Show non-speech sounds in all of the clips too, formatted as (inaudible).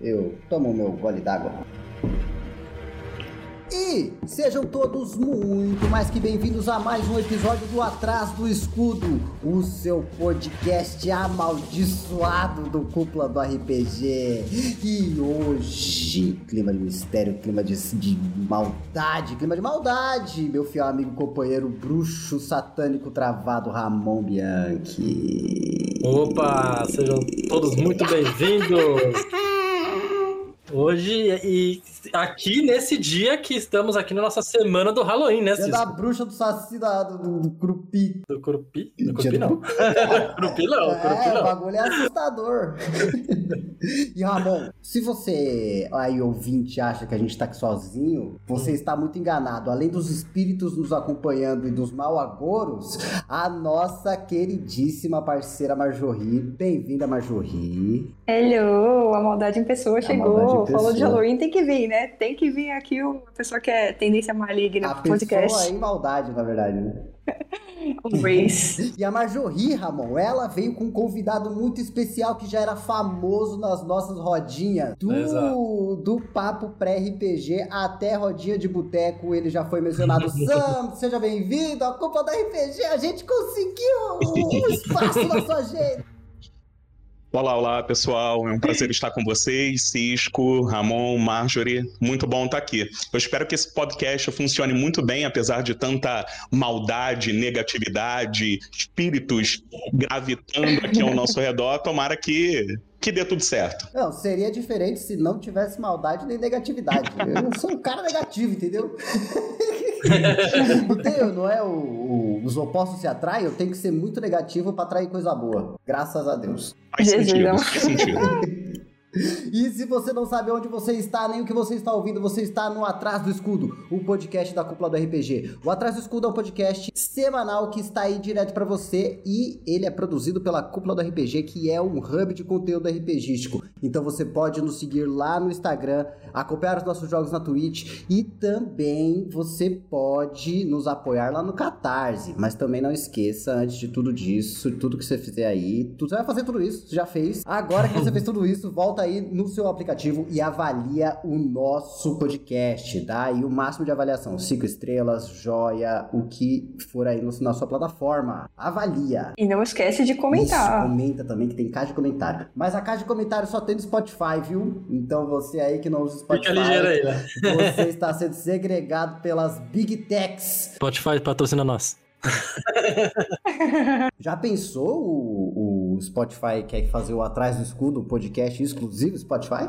eu tomo meu gole d'água. E sejam todos muito mais que bem-vindos a mais um episódio do Atrás do Escudo, o seu podcast amaldiçoado do Cúpula do RPG. E hoje, clima de mistério, clima de, de maldade, clima de maldade, meu fiel amigo companheiro bruxo satânico travado Ramon Bianchi. Opa, sejam todos muito bem-vindos. Hoje e aqui nesse dia que estamos aqui na nossa semana do Halloween, né, Dia da bruxa do saci da, do, do, do Crupi. Do Curupi? Do do não. Curupi (laughs) não, É, o não. bagulho é assustador. (laughs) e Ramon, se você aí ouvinte acha que a gente tá aqui sozinho, você está muito enganado. Além dos espíritos nos acompanhando e dos malagouros, a nossa queridíssima parceira Marjorie. Bem-vinda, Marjorie. Hello, a maldade em pessoa maldade em Falou de. Halloween, tem que vir, né? Tem que vir aqui o a pessoa que é tendência maligna a pro pessoa podcast. em maldade, na verdade, né? (laughs) Um Race. E a Marjorie, Ramon, ela veio com um convidado muito especial que já era famoso nas nossas rodinhas. Do, Exato. do papo pré-RPG até rodinha de boteco, ele já foi mencionado. (laughs) Sam, seja bem-vindo à Culpa da RPG. A gente conseguiu um (laughs) espaço na sua agenda. Olá, olá, pessoal. É um prazer (laughs) estar com vocês, Cisco, Ramon, Marjorie. Muito bom estar aqui. Eu espero que esse podcast funcione muito bem, apesar de tanta maldade, negatividade, espíritos gravitando aqui ao nosso (laughs) redor. Tomara que, que dê tudo certo. Não, seria diferente se não tivesse maldade nem negatividade. Eu não sou um cara negativo, entendeu? Entendeu? Não é o, o- os opostos se atraem, eu tenho que ser muito negativo pra atrair coisa boa. Graças a Deus. Faz Jesus, sentido, não. faz sentido. (laughs) E se você não sabe onde você está, nem o que você está ouvindo, você está no Atrás do Escudo, o podcast da Cúpula do RPG. O Atrás do Escudo é um podcast semanal que está aí direto para você e ele é produzido pela Cúpula do RPG, que é um hub de conteúdo RPGístico. Então você pode nos seguir lá no Instagram, acompanhar os nossos jogos na Twitch e também você pode nos apoiar lá no Catarse. Mas também não esqueça, antes de tudo disso, tudo que você fizer aí, você vai fazer tudo isso, já fez. Agora que você fez tudo isso, volta aí no seu aplicativo e avalia o nosso podcast. Dá aí o máximo de avaliação, cinco estrelas, joia, o que for aí no- na sua plataforma. Avalia. E não esquece de Isso, comentar. comenta também, que tem caixa de comentário. Mas a caixa de comentário só tem no Spotify, viu? Então você aí que não usa Spotify, Fica ligeiro aí, né? você está sendo segregado pelas Big Techs. Spotify patrocina nós. (laughs) Já pensou o, o Spotify quer fazer o Atrás do Escudo, um podcast exclusivo Spotify?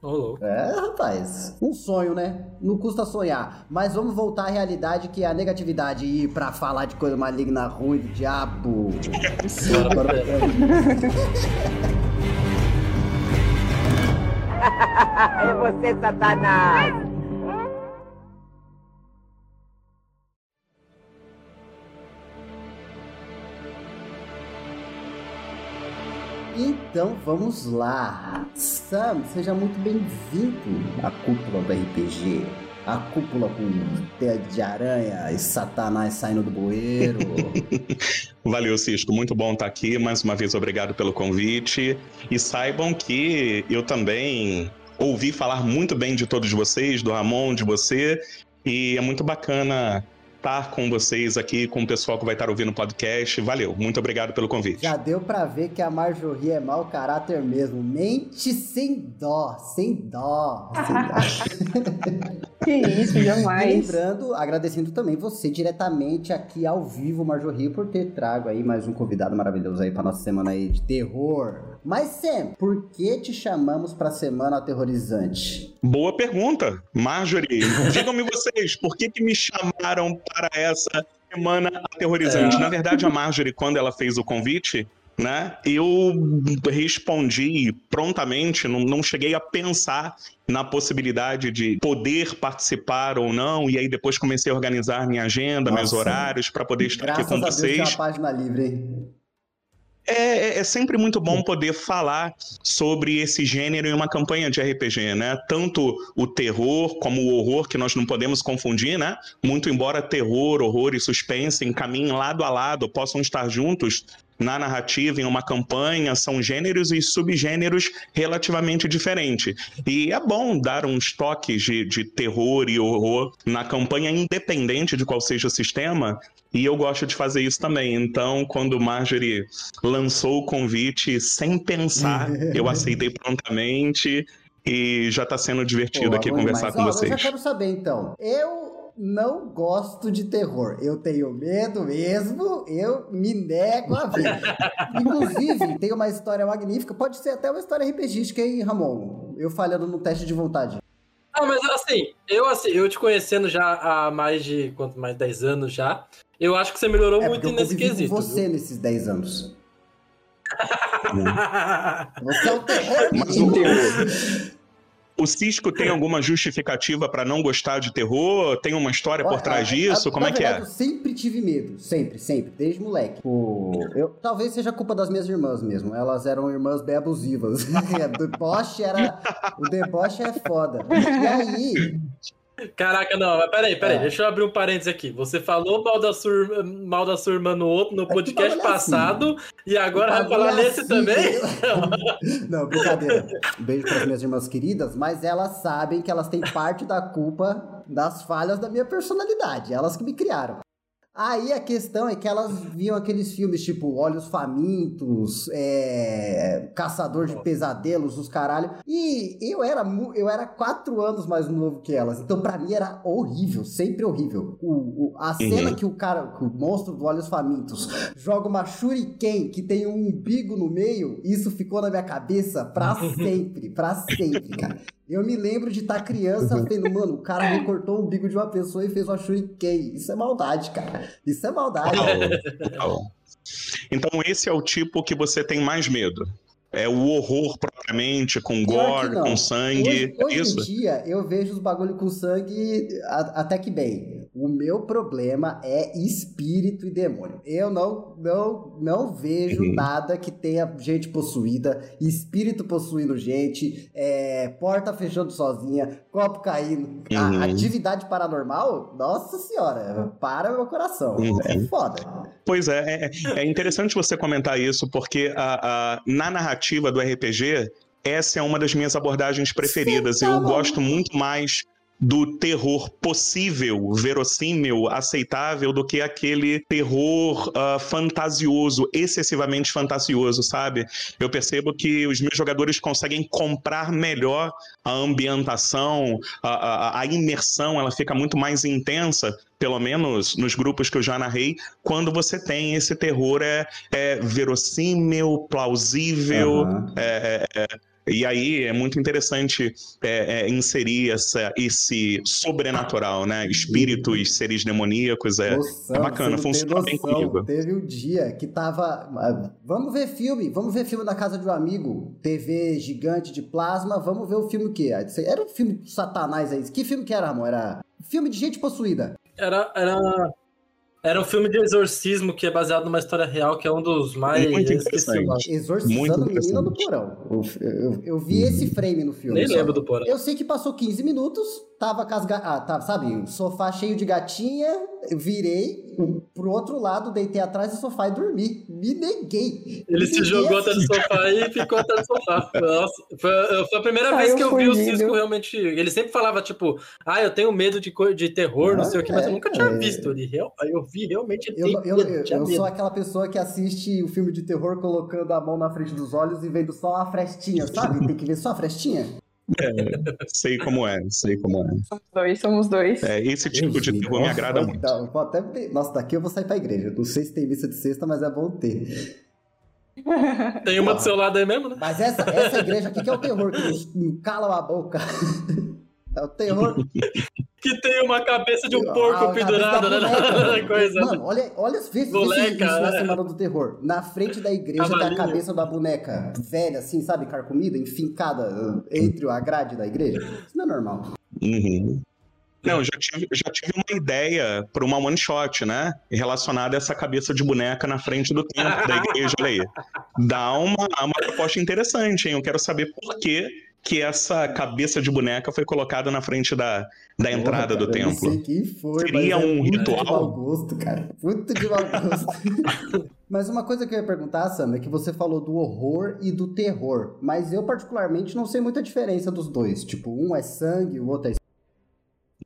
Ô, louco. É, rapaz. Um sonho, né? Não custa sonhar. Mas vamos voltar à realidade que é a negatividade e ir pra falar de coisa maligna, ruim, do diabo. (laughs) É você, Satanás! Então vamos lá. Sam, seja muito bem-vindo à cúpula do RPG. A cúpula com teia de aranha e satanás saindo do bueiro. (laughs) Valeu, Cisco. Muito bom estar aqui. Mais uma vez, obrigado pelo convite. E saibam que eu também ouvi falar muito bem de todos vocês, do Ramon, de você. E é muito bacana estar com vocês aqui, com o pessoal que vai estar ouvindo o podcast. Valeu. Muito obrigado pelo convite. Já deu pra ver que a Marjorie é mau caráter mesmo. Mente sem dó, sem dó. Sem dó. (laughs) Que isso, E jamais. lembrando, agradecendo também você diretamente aqui ao vivo, Marjorie, por ter trago aí mais um convidado maravilhoso aí pra nossa semana aí de terror. Mas Sam, por que te chamamos pra semana aterrorizante? Boa pergunta, Marjorie. Digam-me vocês, por que, que me chamaram para essa semana aterrorizante? Na verdade, a Marjorie, quando ela fez o convite, né, eu respondi prontamente, não, não cheguei a pensar na possibilidade de poder participar ou não, e aí depois comecei a organizar minha agenda, meus Nossa. horários para poder estar Graças aqui com a Deus vocês. uma página livre, hein? É, é- é sempre muito bom poder falar sobre esse gênero em uma campanha de RPG, né? Tanto o terror como o horror, que nós não podemos confundir, né? Muito embora terror, horror e suspense encaminhem lado a lado, possam estar juntos, na narrativa, em uma campanha, são gêneros e subgêneros relativamente diferentes. E é bom dar uns toques de, de terror e horror na campanha, independente de qual seja o sistema, e eu gosto de fazer isso também. Então, quando Marjorie lançou o convite sem pensar, eu (laughs) aceitei prontamente e já está sendo divertido Pô, aqui conversar demais. com Ó, vocês. Eu já quero saber então. Eu não gosto de terror. Eu tenho medo mesmo, eu me nego a ver. (laughs) Inclusive, tem uma história magnífica, pode ser até uma história RPGística, hein, Ramon? Eu falhando no teste de vontade. Ah, mas assim, eu assim, eu te conhecendo já há mais de quanto mais 10 anos já, eu acho que você melhorou É muito nesse quesito. com você nesses 10 anos. (laughs) Você é o terror Mas o terror. O Cisco tem alguma justificativa para não gostar de terror? Tem uma história por trás a- disso? a- Como é que é? Eu sempre tive medo, sempre, sempre, desde moleque. O, eu, talvez seja culpa das minhas irmãs mesmo. Elas eram irmãs bem abusivas. (laughs) o deboche era. O deboche é foda. E aí, Caraca, não, mas peraí, peraí, É. deixa eu abrir um parênteses aqui. Você falou mal da sua, mal da sua irmã no outro, no que podcast é assim. passado, e agora vai falar é nesse assim, também? (laughs) Não, brincadeira. Um beijo para as minhas irmãs queridas, mas elas sabem que elas têm parte da culpa das falhas da minha personalidade. Elas que me criaram. Aí a questão é que elas viam aqueles filmes tipo Olhos Famintos, é, Caçador de Pesadelos, os caralho. E eu era, eu era quatro anos mais novo que elas. Então pra mim era horrível, sempre horrível. O, o- a cena que o cara, que o monstro do Olhos Famintos, joga uma shuriken que tem um umbigo no meio, isso ficou na minha cabeça pra (laughs) sempre, pra sempre, cara. Eu me lembro de estar criança vendo, mano, o cara recortou o umbigo de uma pessoa e fez uma shuriken. Isso é maldade, cara. Isso é maldade. Total. Então esse é o tipo que você tem mais medo. É o horror propriamente, com gore, com sangue. Hoje, hoje isso? em dia, eu vejo os bagulho com sangue até que bem. O meu problema é espírito e demônio. Eu não, não, não vejo Uhum. nada que tenha gente possuída, espírito possuindo gente, é, porta fechando sozinha, copo caindo. A Uhum. atividade paranormal, nossa senhora, para meu coração. Uhum. É foda. Pois é, é, é interessante você comentar isso, porque a, a- na narrativa do RPG, essa é uma das minhas abordagens preferidas. Tá Eu gosto muito mais do terror possível, verossímil, aceitável, do que aquele terror ah, fantasioso, excessivamente fantasioso, sabe? Eu percebo que os meus jogadores conseguem comprar melhor a ambientação, a, a- a imersão, ela fica muito mais intensa, pelo menos nos grupos que eu já narrei, quando você tem esse terror é, é verossímil, plausível, Aham. é, é, é, e aí é muito interessante é, é, inserir essa, esse sobrenatural, né? Espíritos, seres demoníacos, é, Noção, é bacana, funciona bem noção. comigo. Teve um dia que tava. ah, Vamos ver filme, vamos ver filme na casa de um amigo. TV gigante de plasma, vamos ver o filme o quê? Era um filme do Satanás aí. Que filme que era, amor? Era filme de gente possuída. Era, era, era um filme de exorcismo que é baseado numa história real, que é um dos mais. Muito eu o interessante. Exorcizando Muito a menina do porão. Eu, eu- eu vi esse frame no filme. Nem só. lembro do porão. Eu sei que passou 15 minutos, tava com as ga... ah, tava, sabe, sofá cheio de gatinha, eu virei pro outro lado, deitei atrás do sofá e dormi. Me neguei. Ele Me se neguei jogou assim. até no sofá e ficou até no sofá. (laughs) Nossa, foi, foi a primeira Saiu vez que eu vi o. Cisco realmente. Ele sempre falava, tipo, ah, eu tenho medo de, co- de terror, não sei o que, mas eu nunca tinha É, visto. Ele, real- aí eu vi realmente ele Eu, tem eu, medo, eu, eu sou aquela pessoa que assiste o filme de terror colocando a mão na frente dos olhos e vendo só a frestinha, sabe? Tem que ver só a frestinha. Sei como é, sei como é. Somos dois, somos dois. É, esse tipo de terror me Nossa, agrada muito. então, vou até ter- Nossa, daqui eu vou sair pra igreja. Não sei se tem missa de sexta, mas é bom ter. (laughs) Tem uma do seu lado aí mesmo, né? Mas essa, essa igreja aqui que é o terror, que nos calam a boca. (laughs) É o terror. (laughs) Que tem uma cabeça de um Ah, porco a cabeça pendurado né? boneca. (laughs) coisa. Mano, olha, olha vê, Boneca, isso na né? Semana do Terror. Na frente da igreja tem a cabeça da boneca velha, assim, sabe? Carcomida, enfincada uh, entre a grade da igreja. Isso não é normal. Uhum. Não, já tive, já tive uma ideia para uma one shot, né? Relacionada a essa cabeça de boneca na frente do templo da igreja, olha aí. Dá uma, uma proposta interessante, hein? Eu quero saber por que, que essa cabeça de boneca foi colocada na frente da, da entrada Porra, do cara, eu templo. Foi, Seria é um muito ritual? de mau gosto, cara. Muito de mau gosto. (laughs) mas uma coisa que eu ia perguntar, Sam, é que você falou do horror e do terror. Mas eu, particularmente, não sei muita diferença dos dois. Tipo, um é sangue, o outro é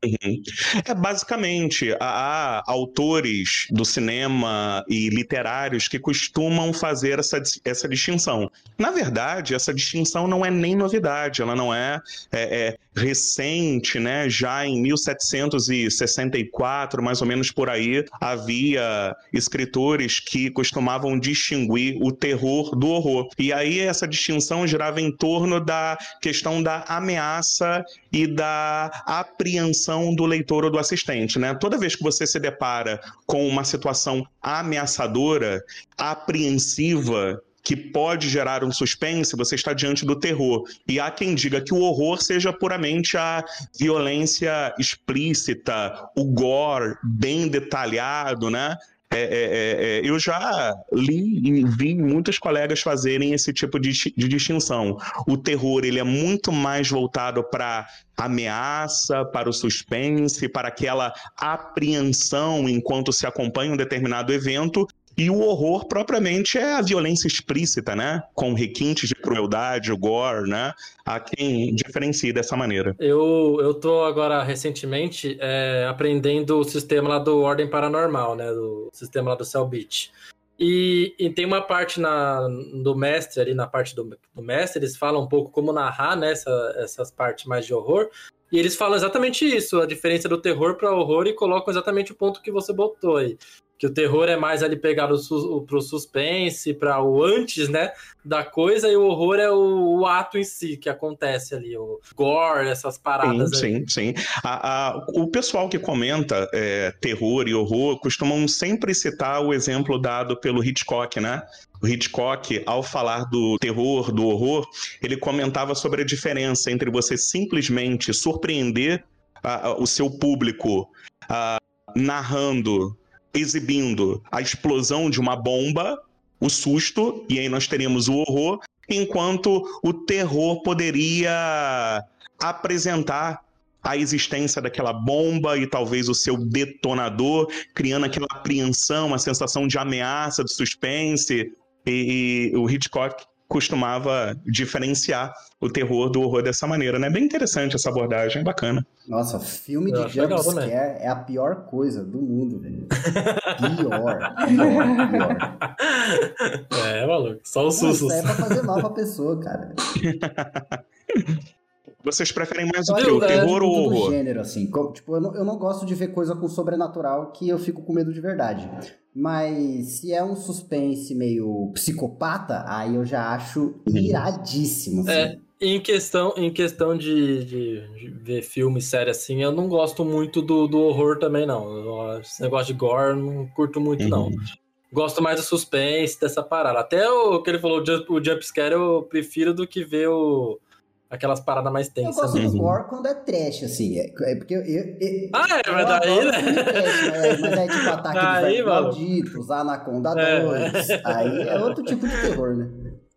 Uhum. É basicamente há, autores do cinema e literários que costumam fazer essa, essa distinção. Na verdade, essa distinção não é nem novidade, ela não é, é- é recente, né? Já em 1764, mais ou menos por aí, havia escritores que costumavam distinguir o terror do horror. E aí essa distinção girava em torno da questão da ameaça e da apreensão do leitor ou do assistente, né? Toda vez que você se depara com uma situação ameaçadora, apreensiva, que pode gerar um suspense, você está diante do terror. E há quem diga que o horror seja puramente a violência explícita, o gore bem detalhado, né? É, é, é, é, eu já li e vi muitos colegas fazerem esse tipo de, de distinção. O terror ele é muito mais voltado para ameaça, para o suspense, para aquela apreensão enquanto se acompanha um determinado evento. E o horror propriamente é a violência explícita, né? Com requintes de crueldade, o gore, né? Há quem diferencie dessa maneira. Eu, eu tô agora, recentemente, é, aprendendo o sistema lá do Ordem Paranormal, né? Do sistema lá do Cellbit. E, e tem uma parte na, do mestre, ali na parte do, do mestre, eles falam um pouco como narrar, né? Essa, essas partes mais de horror. E eles falam exatamente isso, a diferença do terror para horror, e colocam exatamente o ponto que você botou aí. Que o terror é mais ali pegado su- pro suspense, para o antes, né? Da coisa, e o horror é o, o ato em si que acontece ali, o gore, essas paradas aí. Sim, sim, sim. A- a- o pessoal que comenta é, terror e horror costumam sempre citar o exemplo dado pelo Hitchcock, né? O Hitchcock, ao falar do terror, do horror, ele comentava sobre a diferença entre você simplesmente surpreender ah, o seu público narrando, exibindo a explosão de uma bomba, o susto, e aí nós teríamos o horror, enquanto o terror poderia apresentar a existência daquela bomba e talvez o seu detonador, criando aquela apreensão, a sensação de ameaça, de suspense. E, e o Hitchcock costumava diferenciar o terror do horror dessa maneira, né? Bem interessante essa abordagem, bacana. Nossa, filme de legal jumpscare também. é a pior coisa do mundo, velho. (laughs) Pior, pior, pior. É, maluco, só os sustos. é pra fazer mal pra pessoa, cara. (laughs) Vocês preferem mais o O que é terror ou o horror? gênero, assim. Tipo, eu não, eu não gosto de ver coisa com sobrenatural que eu fico com medo de verdade. Mas se é um suspense meio psicopata, aí eu já acho iradíssimo. Assim. É, em questão, em questão de, de- de ver filme, série assim, eu não gosto muito do, do horror também, não. Esse negócio de gore eu não curto muito, não. Uhum. Gosto mais do suspense, dessa parada. Até o que ele falou, o jump, o jumpscare eu prefiro do que ver o, aquelas paradas mais Eu tensas. gosto né? do gore quando é trash, assim. É, é porque eu. eu- eu- Ah, é, eu mas daí, né? trash, mas, mas é tipo (laughs) ataque Aí, dos malditos, Anaconda É. 2. Aí é outro tipo de terror, né?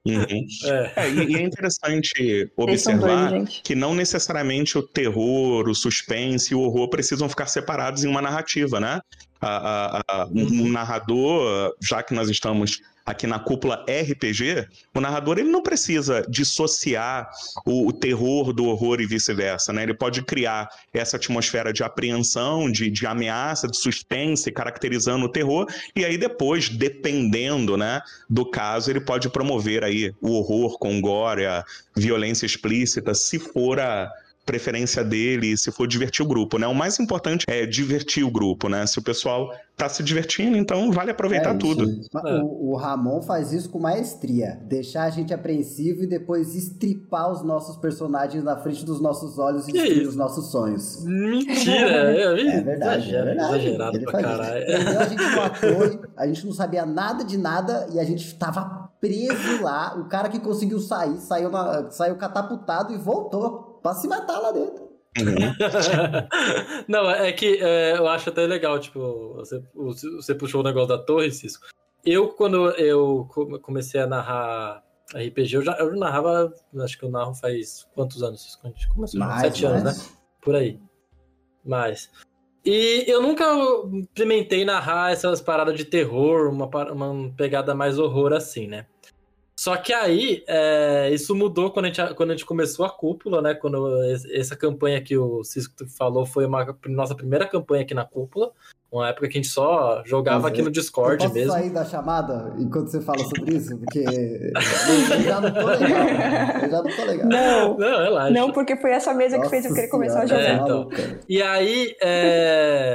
Uhum. É. É, e, é interessante observar gente. que não necessariamente o terror, o suspense e o horror precisam ficar separados em uma narrativa, né? A- a- a- um narrador, já que nós estamos aqui na cúpula RPG, o narrador ele não precisa dissociar o, o terror do horror e vice-versa, né? Ele pode criar essa atmosfera de apreensão, de, de ameaça, de suspense, caracterizando o terror, e aí depois, dependendo, né, do caso, ele pode promover aí o horror com gore, a violência explícita, se for a preferência dele, se for divertir o grupo, né? O mais importante é divertir o grupo, né? Se o pessoal tá se divertindo, então vale aproveitar É isso. tudo. É. O, o Ramon faz isso com maestria. Deixar a gente apreensivo e depois estripar os nossos personagens na frente dos nossos olhos e Que destruir isso? os nossos sonhos. Mentira! (laughs) É, É verdade, é exagero, verdade. Exagerado Ele pra isso. caralho. Prendeu a gente torre, a gente não sabia nada de nada e a gente tava preso lá. O cara que conseguiu sair, saiu, na- saiu catapultado e voltou pra se matar lá dentro. Uhum. (laughs) Não, é que é, eu acho até legal, tipo, você, você puxou o negócio da torre, Cisco. Eu, quando eu co- comecei a narrar RPG eu já eu narrava, acho que eu narro faz quantos anos? A gente começou Mais, sete anos, mais. né? Por aí. Mais. E eu nunca implementei narrar essas paradas de terror, uma, uma pegada mais horror assim, né? Só que aí, é, isso mudou quando a, gente, quando a gente começou a cúpula, né? Quando es- essa campanha que o Cisco falou foi uma nossa primeira campanha aqui na cúpula. Uma época que a gente só jogava Mas aqui no Eu Discord posso mesmo. sair da chamada enquanto você fala sobre isso? Porque (laughs) eu já não tô legal. Eu já não tô legal. Não, Não, relaxa. não, porque foi essa mesa que fez eu Nossa querer começar a jogar. É, então. E aí, é...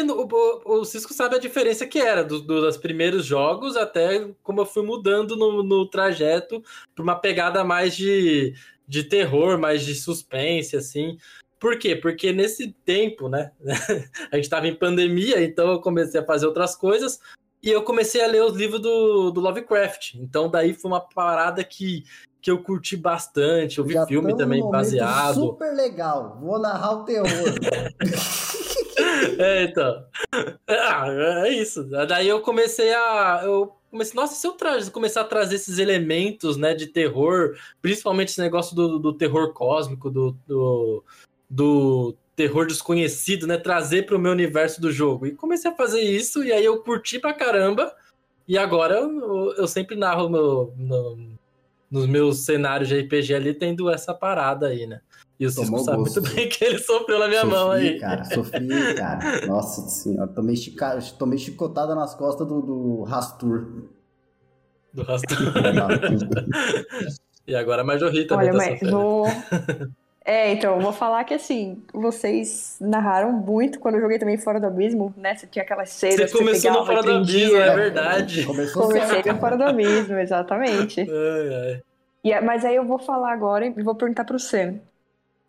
Aí, o, o, Cisco sabe a diferença que era do, do- dos primeiros jogos até como eu fui mudando no, no trajeto para uma pegada mais de, de terror, mais de suspense, assim. Por quê? Porque nesse tempo, né? (laughs) a gente estava em pandemia, então eu comecei a fazer outras coisas e eu comecei a ler os livros do, do Lovecraft. Então, daí foi uma parada que, que eu curti bastante. Eu vi Já filme também baseado. Super legal. Vou narrar o terror. (laughs) (laughs) É, então. Ah, é isso. Daí eu comecei a. Eu comecei, nossa, se eu tra começar a trazer esses elementos, né, de terror, principalmente esse negócio do, do terror cósmico, do, do, do terror desconhecido, né, trazer para o meu universo do jogo. E comecei a fazer isso, e aí eu curti pra caramba. E agora eu, eu sempre narro no, no- nos meus cenários de RPG ali, tendo essa parada aí, né? E o Cisco Tomou sabe gosto. muito bem que ele sofreu na minha sofri, mão aí. cara. Sofri, cara. Nossa senhora. Tomei, chica... Tomei chicotada nas costas do, do Rastur. Do. (laughs) Olha E agora a Marjorie também Olha, tá mas sofrendo. vou. (laughs) É, então, eu vou falar que assim, vocês narraram muito quando eu joguei também Fora do Abismo, né? Você tinha aquelas Você cenas que começou pegava no Fora do Abismo, é verdade. Começou Comecei no Fora do Abismo, exatamente. (laughs) Ai, ai. E, é- mas aí eu vou falar agora e vou perguntar pro Sam.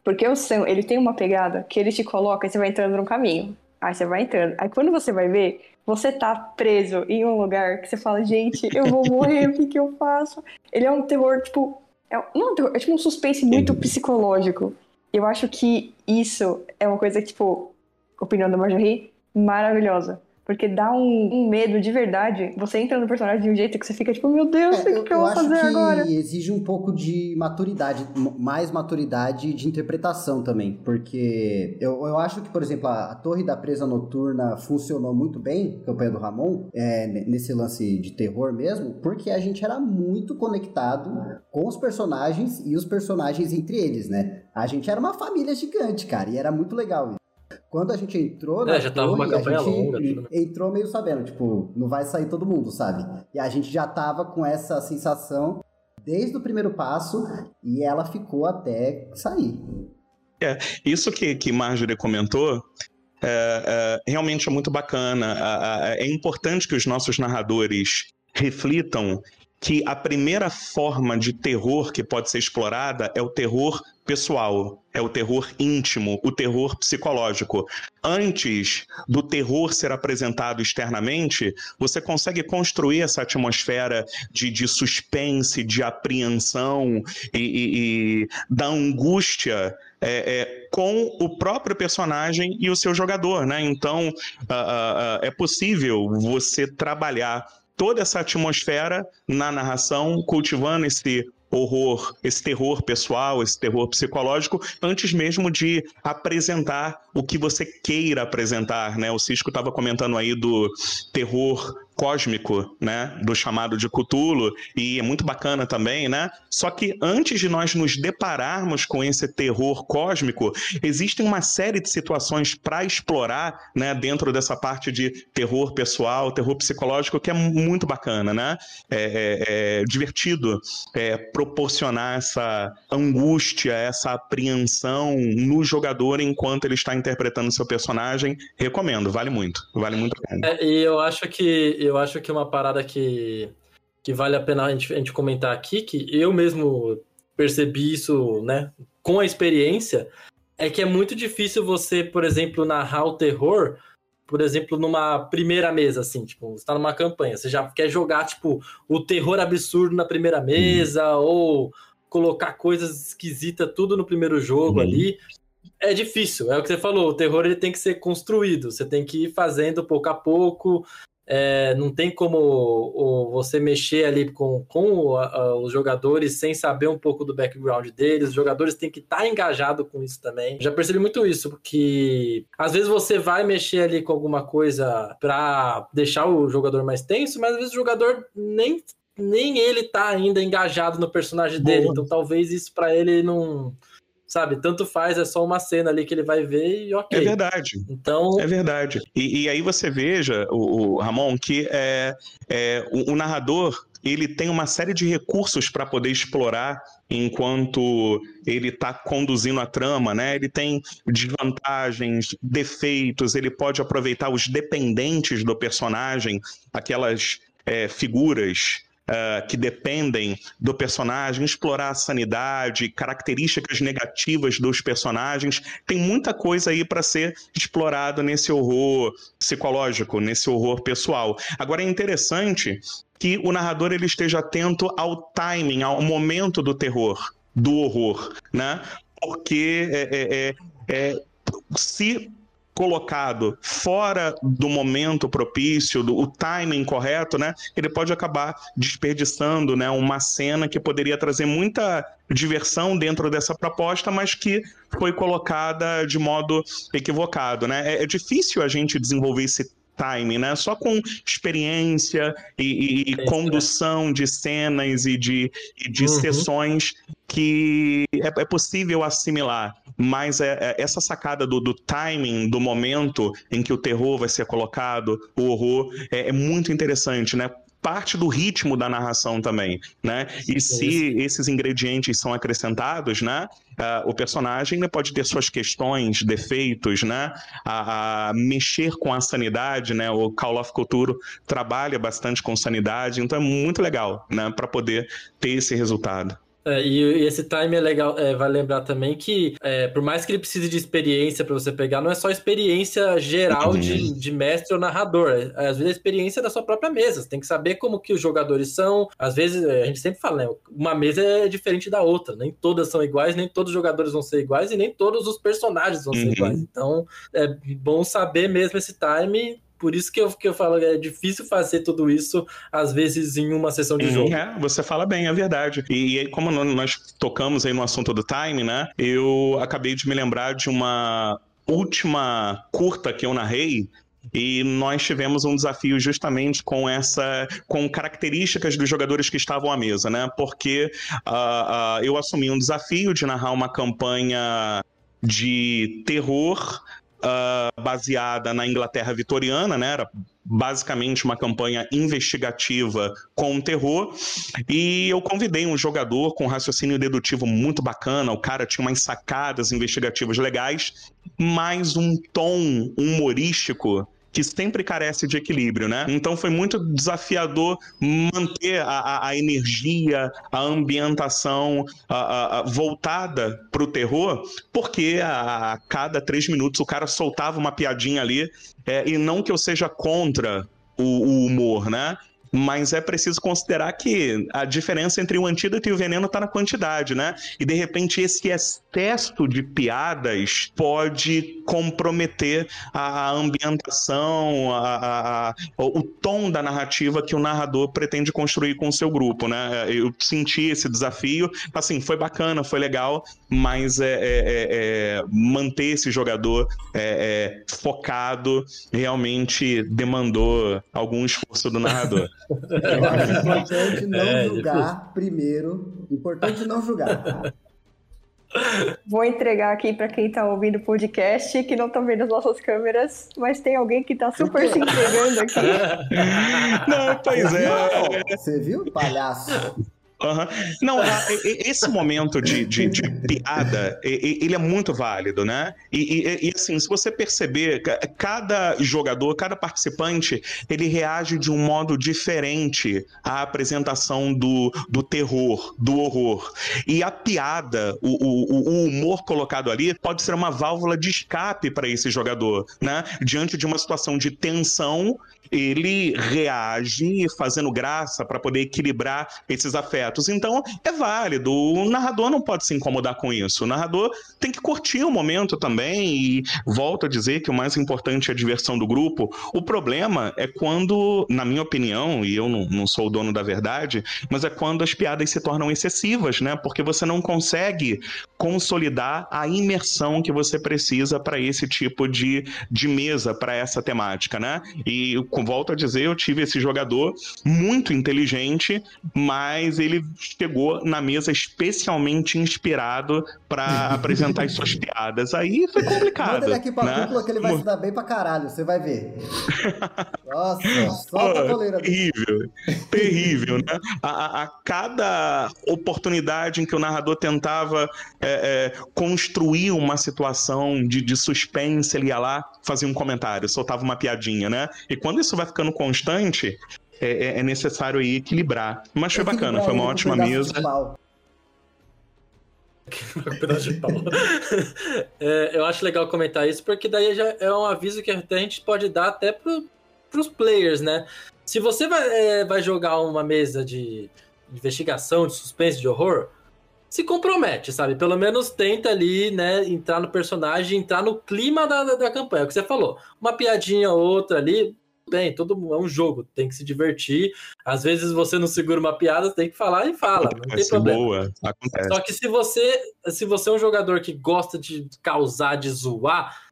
Porque o Sam, ele tem uma pegada que ele te coloca e você vai entrando num caminho. Aí você vai entrando. Aí quando você vai ver, você tá preso em um lugar que você fala, gente, eu vou morrer, o que que eu faço? Ele é um terror, tipo. É, não é um terror, é tipo um suspense muito psicológico. Eu acho que isso é uma coisa, tipo, opinião da Marjorie, maravilhosa. Porque dá um, um medo de verdade. Você entra no personagem de um jeito que você fica tipo, meu Deus, o É, que, que eu vou acho fazer que agora? exige um pouco de maturidade, mais maturidade de interpretação também, porque eu, eu acho que, por exemplo, a, a Torre da Presa Noturna funcionou muito bem, campanha do Ramon, é, nesse lance de terror mesmo, porque a gente era muito conectado com os personagens e os personagens entre eles, né? A gente era uma família gigante, cara, e era muito legal isso. Quando a gente entrou na É, já tava uma torre, a campanha gente longa, tudo. entrou meio sabendo, tipo, não vai sair todo mundo, sabe? E a gente já tava com essa sensação desde o primeiro passo e ela ficou até sair. Isso que, que Marjorie comentou é, é, realmente é muito bacana. A- a- É importante que os nossos narradores reflitam que a primeira forma de terror que pode ser explorada é o terror pessoal, é o terror íntimo, o terror psicológico. Antes do terror ser apresentado externamente, você consegue construir essa atmosfera de, de suspense, de apreensão e, e- e da angústia é, é, com o próprio personagem e o seu jogador, né? Então ah, ah, ah, é possível você trabalhar toda essa atmosfera na narração, cultivando esse horror, esse terror pessoal, esse terror psicológico, antes mesmo de apresentar o que você queira apresentar, né? O Cisco estava comentando aí do terror cósmico, né, do chamado de Cthulhu, e é muito bacana também, né? Só que antes de nós nos depararmos com esse terror cósmico, existem uma série de situações para explorar, né, dentro dessa parte de terror pessoal, terror psicológico, que é muito bacana, né? É, é- é divertido é, proporcionar essa angústia, essa apreensão no jogador enquanto ele está interpretando seu personagem. Recomendo, vale muito, vale muito. É, e eu acho que eu acho que uma parada que, que vale a pena a gente, a gente comentar aqui, que eu mesmo percebi isso, né, com a experiência, é que é muito difícil você, por exemplo, narrar o terror, por exemplo, numa primeira mesa, assim, tipo, você tá numa campanha, você já quer jogar, tipo, o terror absurdo na primeira mesa, ou colocar coisas esquisitas tudo no primeiro jogo Uhum. ali. É difícil, é o que você falou, o terror ele tem que ser construído, você tem que ir fazendo pouco a pouco, é, não tem como o, você mexer ali com, com a, os jogadores sem saber um pouco do background deles. Os jogadores têm que estar tá engajados com isso também. Já percebi muito isso, porque às vezes você vai mexer ali com alguma coisa para deixar o jogador mais tenso, mas às vezes o jogador nem nem ele tá ainda engajado no personagem Boa. dele, então talvez isso para ele não sabe? Tanto faz, é só uma cena ali que ele vai ver e ok. É verdade. Então. É verdade. E, e aí você veja, o, o Ramon, que é, é o, o narrador ele tem uma série de recursos para poder explorar enquanto ele está conduzindo a trama, né? Ele tem desvantagens, defeitos, ele pode aproveitar os dependentes do personagem, aquelas é, figuras uh, que dependem do personagem, explorar a sanidade, características negativas dos personagens. Tem muita coisa aí para ser explorado nesse horror psicológico, nesse horror pessoal. Agora é interessante que o narrador ele esteja atento ao timing, ao momento do terror, do horror, né? Porque é, é, é, é se colocado fora do momento propício, do o timing correto, né? Ele pode acabar desperdiçando, né, uma cena que poderia trazer muita diversão dentro dessa proposta, mas que foi colocada de modo equivocado, né? É, é difícil a gente desenvolver esse timing, né? Só com experiência e, e, e condução de cenas e de, e de uhum. sessões que é, é, possível assimilar. Mas é, é, essa sacada do, do, timing, do momento em que o terror vai ser colocado, o horror, é, é muito interessante, né? Parte do ritmo da narração também, né? E se esses ingredientes são acrescentados, né? Uh, o personagem né, pode ter suas questões, defeitos, né? A, a, mexer com a sanidade, né? O Call of Cthulhu trabalha bastante com sanidade, então é muito legal, né? Para poder ter esse resultado. É, e, esse time é legal, é, vai lembrar também que, é, por mais que ele precise de experiência para você pegar, não é só experiência geral de, uhum. de mestre ou narrador, é, às vezes é experiência da sua própria mesa, você tem que saber como que os jogadores são, às vezes, é, a gente sempre fala, né, uma mesa é diferente da outra, nem todas são iguais, nem todos os jogadores vão ser iguais e nem todos os personagens vão ser uhum. iguais, então é bom saber mesmo esse time por isso que eu, que eu falo que é difícil fazer tudo isso, às vezes, em uma sessão de jogo. É, você fala bem, é verdade. E, e como nós tocamos aí no assunto do time, né? Eu acabei de me lembrar de uma última curta que eu narrei, e nós tivemos um desafio justamente com essa, com características dos jogadores que estavam à mesa, né? Porque uh, uh, eu assumi um desafio de narrar uma campanha de terror uh, baseada na Inglaterra vitoriana, né? Era basicamente uma campanha investigativa com terror. E eu convidei um jogador com raciocínio dedutivo muito bacana. O cara tinha umas sacadas investigativas legais, mais um tom humorístico que sempre carece de equilíbrio, né? Então foi muito desafiador manter a, a energia, a ambientação a, a, voltada para o terror, porque a, cada três minutos o cara soltava uma piadinha ali, é, e não que eu seja contra o, o humor, né? Mas é preciso considerar que a diferença entre o antídoto e o veneno está na quantidade, né? E de repente esse excesso de piadas pode comprometer a ambientação, a, a, o tom da narrativa que o narrador pretende construir com o seu grupo, né? Eu senti esse desafio, assim, foi bacana, foi legal, mas é, é, é, é manter esse jogador é, é, focado realmente demandou algum esforço do narrador. (laughs) Eu acho importante não é, julgar primeiro. Importante não julgar. Vou entregar aqui para quem está ouvindo o podcast, que não está vendo as nossas câmeras, mas tem alguém que está super se entregando aqui. (laughs) Não, pois é. Você viu, palhaço? Uhum. Não, esse momento de, de, de, piada, ele é muito válido, né? E, e, e, assim, se você perceber, cada jogador, cada participante, ele reage de um modo diferente à apresentação do, do terror, do horror. E a piada, o, o, o humor colocado ali, pode ser uma válvula de escape para esse jogador, né? Diante de uma situação de tensão ele reage fazendo graça para poder equilibrar esses afetos. Então, é válido. O narrador não pode se incomodar com isso. O narrador tem que curtir o momento também e volto a dizer que o mais importante é a diversão do grupo. O problema é quando, na minha opinião, e eu não, não sou o dono da verdade, mas é quando as piadas se tornam excessivas, né? Porque você não consegue consolidar a imersão que você precisa para esse tipo de, de mesa, para essa temática, né? E volto a dizer, eu tive esse jogador muito inteligente, mas ele chegou na mesa especialmente inspirado para (laughs) apresentar as suas piadas. Aí foi complicado. Manda ele aqui pra né? cúpula que ele vai se dar bem pra caralho, você vai ver. (laughs) Nossa, (laughs) solta a coleira. Terrível, terrível, né? A, a, a, cada oportunidade em que o narrador tentava é, é, construir uma situação de, de suspense, ele ia lá, fazia um comentário, soltava uma piadinha, né? E quando isso vai ficando constante, é, é, é necessário aí equilibrar. Mas foi bacana, foi uma ótima mesa. (laughs) pedaço de pau. (laughs) é, eu acho legal comentar isso, porque daí já é um aviso que a gente pode dar até pro, pros players, né? Se você vai, é, vai jogar uma mesa de investigação, de suspense, de horror, se compromete, sabe? Pelo menos tenta ali, né, entrar no personagem, entrar no clima da, da, da campanha. É o que você falou. Uma piadinha ou outra ali, bem, todo é um jogo, tem que se divertir. Às vezes você não segura uma piada, tem que falar e fala, não tem problema. Boa, acontece. Só que se você, se você é um jogador que gosta de causar, de zoar,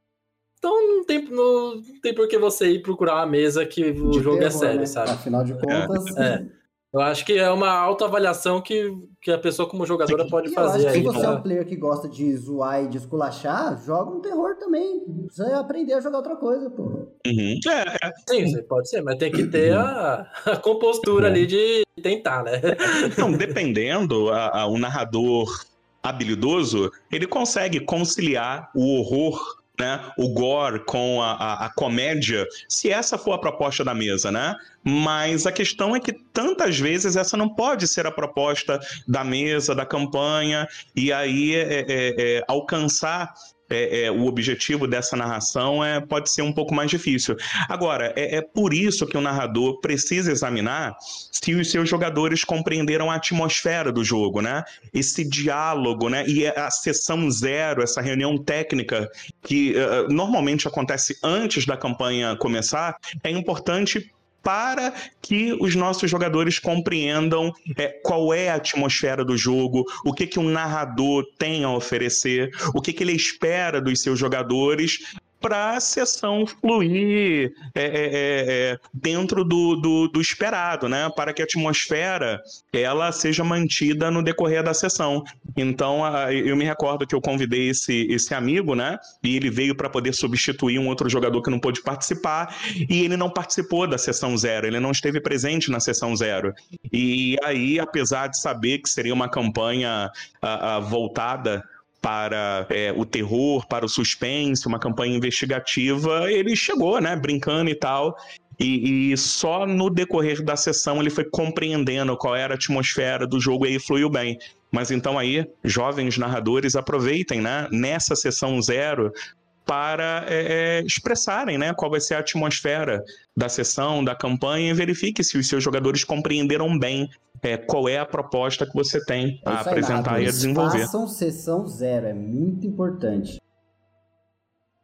então não tem, não, tem por que você ir procurar uma mesa que o de jogo é terror, é sério, né? sabe? Afinal de contas. É. é. Eu acho que é uma autoavaliação que, que a pessoa como jogadora pode e fazer. Eu acho que se você é um player que gosta de zoar e de esculachar, joga um terror também. Você vai aprender a jogar outra coisa, pô. Uhum. É, é. Sim, pode ser, mas tem que ter a, a compostura ali de tentar, né? Então, dependendo, a, a, o narrador habilidoso, ele consegue conciliar o horror né, o gore com a, a, a, comédia, se essa for a proposta da mesa, né? Mas a questão é que tantas vezes essa não pode ser a proposta da mesa, da campanha, e aí é, é, é, alcançar é, é, o objetivo dessa narração é, pode ser um pouco mais difícil. Agora, é, é, por isso que o narrador precisa examinar se os seus jogadores compreenderam a atmosfera do jogo, né? Esse diálogo, né? E a sessão zero, essa reunião técnica que uh, normalmente acontece antes da campanha começar, é importante para que os nossos jogadores compreendam é, qual é a atmosfera do jogo, o que, que um narrador tem a oferecer, o que, que ele espera dos seus jogadores para a sessão fluir é, é, é, é, dentro do, do, do, esperado, né? Para que a atmosfera ela seja mantida no decorrer da sessão. Então, eu me recordo que eu convidei esse, esse amigo, né? E ele veio para poder substituir um outro jogador que não pôde participar, e ele não participou da sessão zero, ele não esteve presente na sessão zero. E aí, apesar de saber que seria uma campanha a, a, voltada para é, o terror, para o suspense, uma campanha investigativa, ele chegou, né, brincando e tal. E, e, só no decorrer da sessão ele foi compreendendo qual era a atmosfera do jogo e aí fluiu bem. Mas então aí, jovens narradores, aproveitem, né, nessa sessão zero, para é, é, expressarem né, qual vai ser a atmosfera da sessão, da campanha, e verifique se os seus jogadores compreenderam bem é, qual é a proposta que você tem a apresentar e a desenvolver. Façam sessão zero, é muito importante.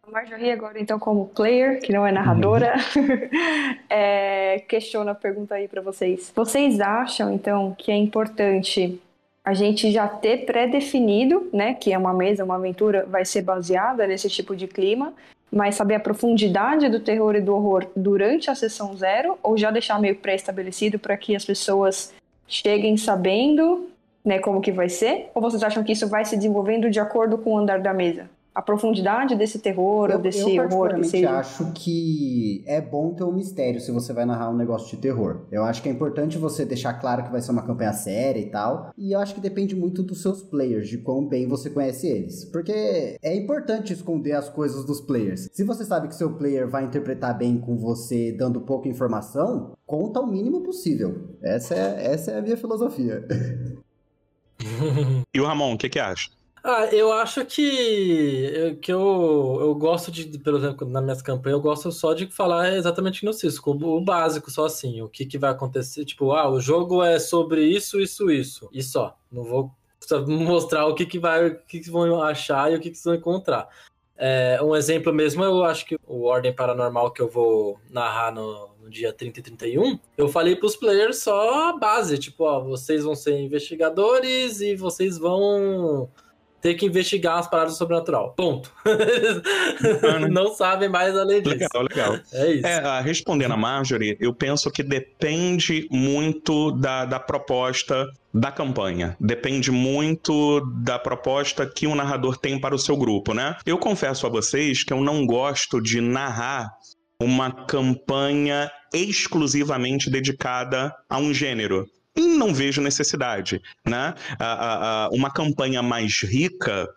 A Marjorie agora, então, como player, que não é narradora, uhum. (laughs) é, questiona a pergunta aí para vocês. Vocês acham, então, que é importante a gente já ter pré-definido, né, que é uma mesa, uma aventura, vai ser baseada nesse tipo de clima, mas saber a profundidade do terror e do horror durante a sessão zero, ou já deixar meio pré-estabelecido para que as pessoas cheguem sabendo, né, como que vai ser? Ou vocês acham que isso vai se desenvolvendo de acordo com o andar da mesa? A profundidade desse terror eu, ou desse eu horror que seja. Eu acho que é bom ter um mistério se você vai narrar um negócio de terror. Eu acho que é importante você deixar claro que vai ser uma campanha séria e tal. E eu acho que depende muito dos seus players, de quão bem você conhece eles. Porque é importante esconder as coisas dos players. Se você sabe que seu player vai interpretar bem com você dando pouca informação, conta o mínimo possível. Essa é, essa é a minha filosofia. (laughs) e o Ramon, o que, que acha? Ah, eu acho que, que eu, eu gosto de, por exemplo, nas minhas campanhas, eu gosto só de falar exatamente no Cisco, o, básico, só assim, o que, que vai acontecer. Tipo, ah, o jogo é sobre isso, isso, isso. E só. Não vou mostrar o que, que vai, o que, que vão achar e o que, que vão encontrar. É, um exemplo mesmo, eu acho que o Ordem Paranormal que eu vou narrar no, no dia 30 e 31, eu falei para os players só a base, tipo, ó, vocês vão ser investigadores e vocês vão ter que investigar as paradas do sobrenatural. Ponto. (laughs) não sabem mais além disso. Legal, legal. É isso. É, respondendo a Marjorie, eu penso que depende muito da, da proposta da campanha. Depende muito da proposta que o narrador tem para o seu grupo, né? Eu confesso a vocês que eu não gosto de narrar uma campanha exclusivamente dedicada a um gênero não vejo necessidade, né? uma campanha mais rica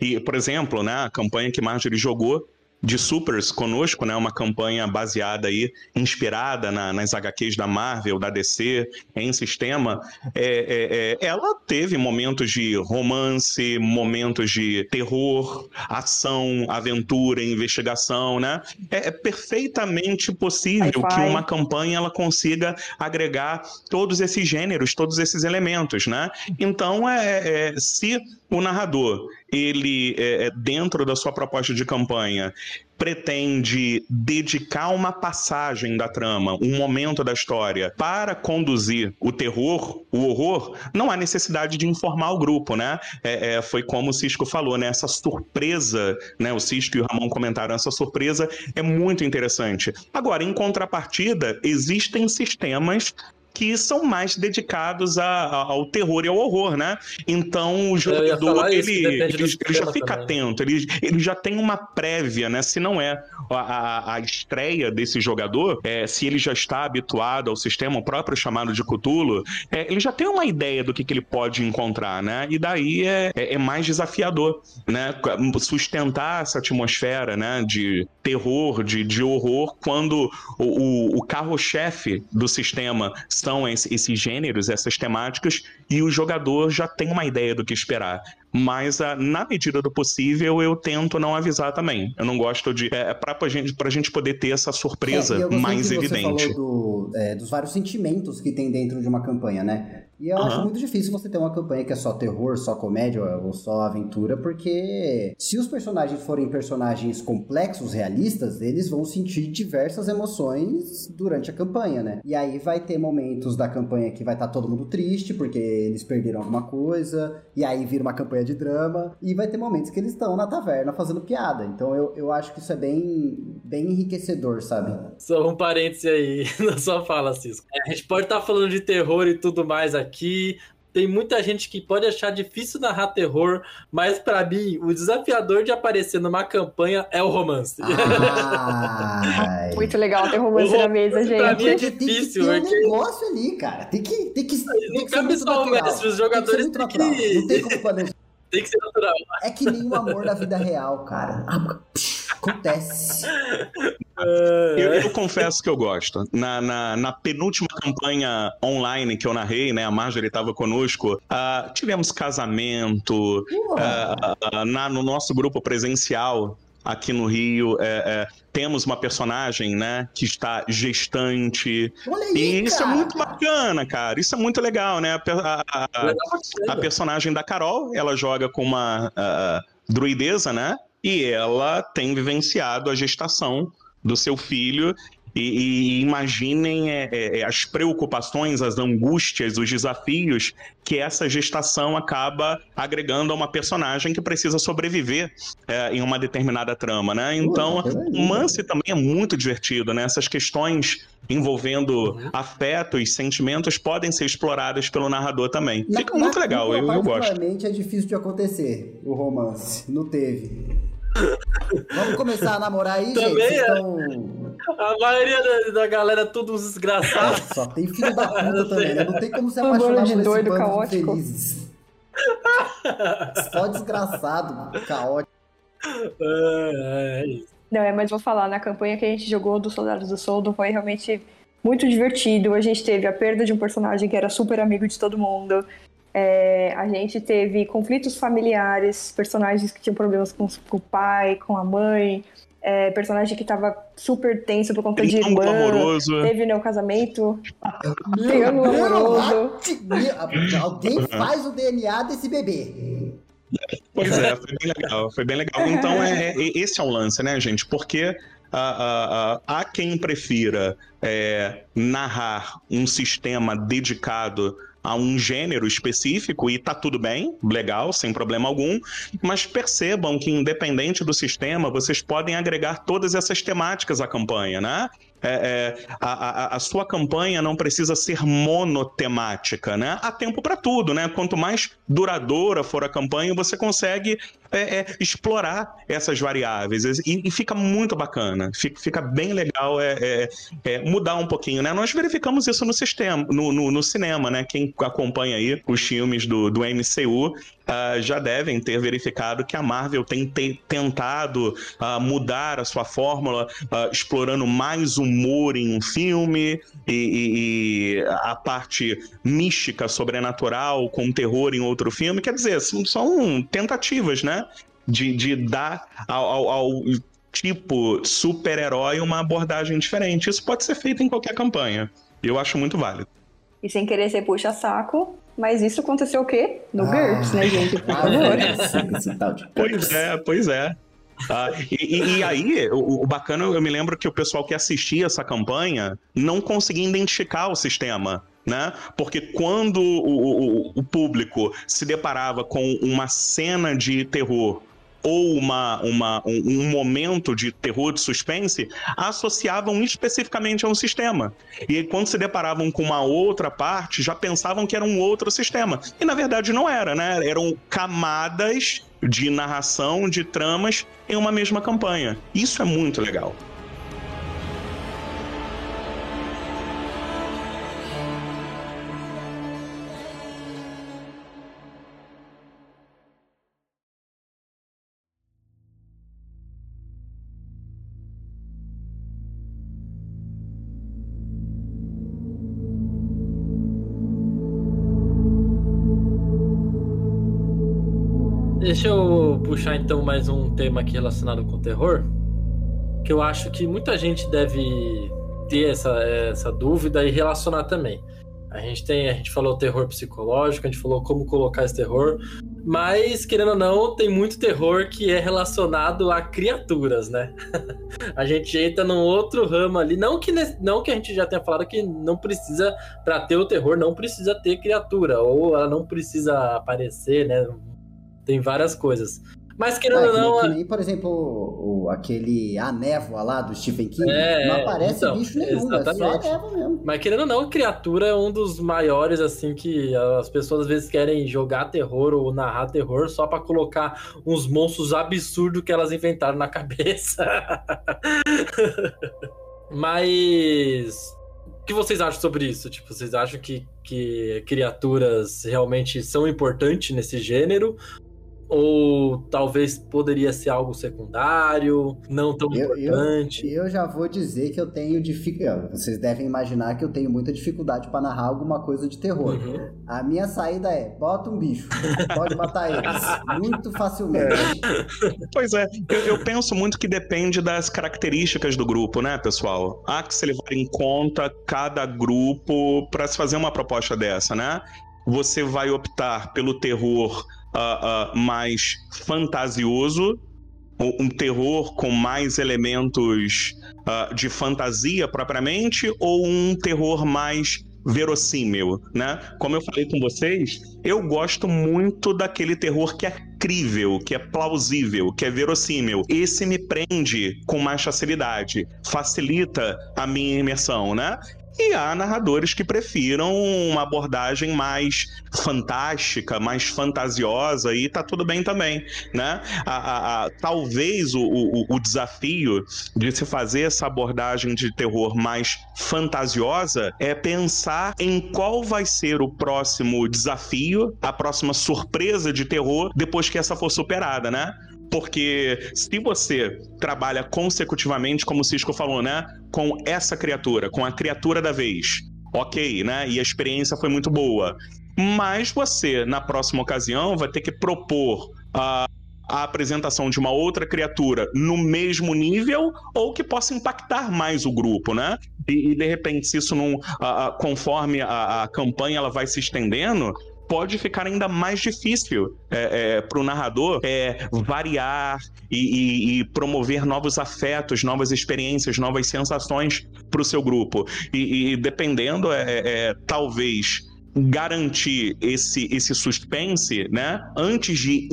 e, por exemplo, né, a campanha que Marjorie jogou de Supers conosco, né? Uma campanha baseada aí, inspirada na, nas HQs da Marvel, da DC, em sistema. É, é, é, ela teve momentos de romance, momentos de terror, ação, aventura, investigação, né? É, é perfeitamente possível que uma campanha ela consiga agregar todos esses gêneros, todos esses elementos, né? Então, é, é se o narrador, ele, é, é, dentro da sua proposta de campanha, pretende dedicar uma passagem da trama, um momento da história, para conduzir o terror, o horror, não há necessidade de informar o grupo, né? É, é, foi como o Cisco falou, né? Essa surpresa, né? O Cisco e o Ramon comentaram, essa surpresa é muito interessante. Agora, em contrapartida, existem sistemas que são mais dedicados a, a, ao terror e ao horror, né? Então o jogador ele, ele, ele já fica também. atento, ele, ele já tem uma prévia, né? Se não é a, a estreia desse jogador, é, se ele já está habituado ao sistema, o próprio chamado de Cthulhu, é, ele já tem uma ideia do que, que ele pode encontrar, né? E daí é, é, é mais desafiador, né? Sustentar essa atmosfera, né? De terror, de, de horror, quando o, o, o carro-chefe do sistema são esses gêneros, essas temáticas, e o jogador já tem uma ideia do que esperar. Mas, ah, na medida do possível, eu tento não avisar também. Eu não gosto de. É, pra, pra, gente, pra gente poder ter essa surpresa é, mais evidente. Você falou do, é, dos vários sentimentos que tem dentro de uma campanha, né? E eu uhum. acho muito difícil você ter uma campanha que é só terror, só comédia ou só aventura, porque se os personagens forem personagens complexos, realistas, eles vão sentir diversas emoções durante a campanha, né? E aí vai ter momentos da campanha que vai estar tá todo mundo triste porque eles perderam alguma coisa, e aí vira uma campanha de drama, e vai ter momentos que eles estão na taverna fazendo piada. Então eu, eu acho que isso é bem, bem enriquecedor, sabe? Só um parêntese aí (laughs) na sua fala, Cisco. É, a gente pode estar tá falando de terror e tudo mais aqui aqui. Tem muita gente que pode achar difícil narrar terror, mas para mim, o desafiador de aparecer numa campanha é o romance. (laughs) Muito legal ter romance na mesa, gente. Pra mim é difícil. Tem que ter um negócio ali, cara. Tem que, tem que, tem não cabe só o mestre, os jogadores têm que... Não tem como planejar. (laughs) Tem que ser natural. É que nem o amor da vida real, cara. Acontece. Eu, eu, confesso que eu gosto. Na, na, na, penúltima campanha online que eu narrei, né? A Marjorie estava conosco. Uh, tivemos casamento. Uh, uh, na, no nosso grupo presencial aqui no Rio. É, é, temos uma personagem, né, que está gestante. Aí, e isso é cara. é muito bacana, cara. Isso é muito legal, né? A, a, a, a personagem da Carol, ela joga com uma druideza, né? E ela tem vivenciado a gestação do seu filho e, e imaginem é, é, é, as preocupações, as angústias, os desafios que essa gestação acaba agregando a uma personagem que precisa sobreviver é, em uma determinada trama, né? Então, o Mance também é muito divertido, né? Essas questões envolvendo uhum. afetos, sentimentos podem ser exploradas pelo narrador também. Na, Fica muito na, legal, eu, eu gosto. é difícil de acontecer o romance, não teve. Vamos começar a namorar aí, Também gente? É. Estão... A maioria da, da galera é tudo desgraçado. Só tem filho da puta (laughs) também, né? Não tem como se apaixonar por doido, esse caótico. felizes. Só desgraçado, caótico. É, é isso. Não, é, mas vou falar, na campanha que a gente jogou dos Soldados do Soldo foi realmente muito divertido. A gente teve a perda de um personagem que era super amigo de todo mundo. É, a gente teve conflitos familiares, personagens que tinham problemas com, com o pai, com a mãe, é, personagem que tava super tenso por conta de irmã. amoroso. Teve o casamento. Triângulo amoroso. Meu, Alguém faz o DNA desse bebê. Pois é, foi bem legal, foi bem legal. Então, é, é- esse é o lance, né, gente? Porque ah, há quem prefira é, narrar um sistema dedicado a um gênero específico e tá tudo bem, legal, sem problema algum, mas percebam que independente do sistema, vocês podem agregar todas essas temáticas à campanha, né? É, é, a, a, a sua campanha não precisa ser monotemática, né? Há tempo para tudo, né? Quanto mais duradoura for a campanha, você consegue é, é, explorar essas variáveis e, e fica muito bacana, fica, fica bem legal é, é, é, mudar um pouquinho, né? Nós verificamos isso no sistema, no, no, no cinema, né? Quem acompanha aí os filmes do, do MCU Uh, já devem ter verificado que a Marvel tem te tentado uh, mudar a sua fórmula, uh, explorando mais humor em um filme e, e, e, a parte mística, sobrenatural, com terror em outro filme. Quer dizer, são, são tentativas, né? De, de dar ao, ao, ao tipo super-herói uma abordagem diferente. Isso pode ser feito em qualquer campanha. Eu acho muito válido. E sem querer ser puxa-saco, mas isso aconteceu o quê? No ah, GURPS, né, gente? Por (laughs) favor. pois é, pois é. Ah, e, e, aí, o, o, bacana, eu me lembro que o pessoal que assistia essa campanha não conseguia identificar o sistema. Né? Porque quando o, o, o público se deparava com uma cena de terror ou uma, uma, um, um, momento de terror, de suspense, associavam especificamente a um sistema. E quando se deparavam com uma outra parte, já pensavam que era um outro sistema. E na verdade não era, né? Eram camadas de narração, de tramas em uma mesma campanha. Isso é muito legal. Deixa eu puxar então mais um tema aqui relacionado com terror, que eu acho que muita gente deve ter essa, essa dúvida e relacionar também. A gente tem, a gente falou terror psicológico, a gente falou como colocar esse terror, mas querendo ou não, tem muito terror que é relacionado a criaturas, né? (laughs) a gente entra num outro ramo ali, não que não que a gente já tenha falado que não precisa para ter o terror, não precisa ter criatura ou ela não precisa aparecer, né? Tem várias coisas. Mas querendo é, ou não. Que nem, por exemplo, o, o, aquele A Névoa lá do Stephen King. É, não aparece então, bicho nenhum, exatamente. é só a névoa mesmo. Mas querendo ou não, criatura é um dos maiores, assim, que as pessoas às vezes querem jogar terror ou narrar terror só para colocar uns monstros absurdos que elas inventaram na (laughs) cabeça. Mas. O que vocês acham sobre isso? Tipo, vocês acham que, que criaturas realmente são importantes nesse gênero? Ou talvez poderia ser algo secundário, não tão eu, importante? Eu, eu, já vou dizer que eu tenho dificuldade. Vocês devem imaginar que eu tenho muita dificuldade para narrar alguma coisa de terror. Uhum. A minha saída é: bota um bicho, pode matar eles. muito facilmente. É. Pois é, eu, eu, penso muito que depende das características do grupo, né, pessoal? Há que se levar em conta cada grupo para se fazer uma proposta dessa, né? Você vai optar pelo terror uh, uh, mais fantasioso, um terror com mais elementos uh, de fantasia propriamente, ou um terror mais verossímil, né? Como eu falei com vocês, eu gosto muito daquele terror que é crível, que é plausível, que é verossímil. Esse me prende com mais facilidade, facilita a minha imersão, né? E há narradores que prefiram uma abordagem mais fantástica, mais fantasiosa, e tá tudo bem também, né? A, a, a, talvez o, o, o desafio de se fazer essa abordagem de terror mais fantasiosa é pensar em qual vai ser o próximo desafio, a próxima surpresa de terror depois que essa for superada, né? Porque se você trabalha consecutivamente, como o Cisco falou, né? Com essa criatura, com a criatura da vez, ok, né? E a experiência foi muito boa. Mas você, na próxima ocasião, vai ter que propor a, a apresentação de uma outra criatura no mesmo nível ou que possa impactar mais o grupo, né? E, e de repente, se isso não. conforme a, a campanha ela vai se estendendo, pode ficar ainda mais difícil é, é, para o narrador é, variar e, e, e, promover novos afetos, novas experiências, novas sensações para o seu grupo. E, e dependendo, é, é, talvez garantir esse, esse suspense, né? Antes de,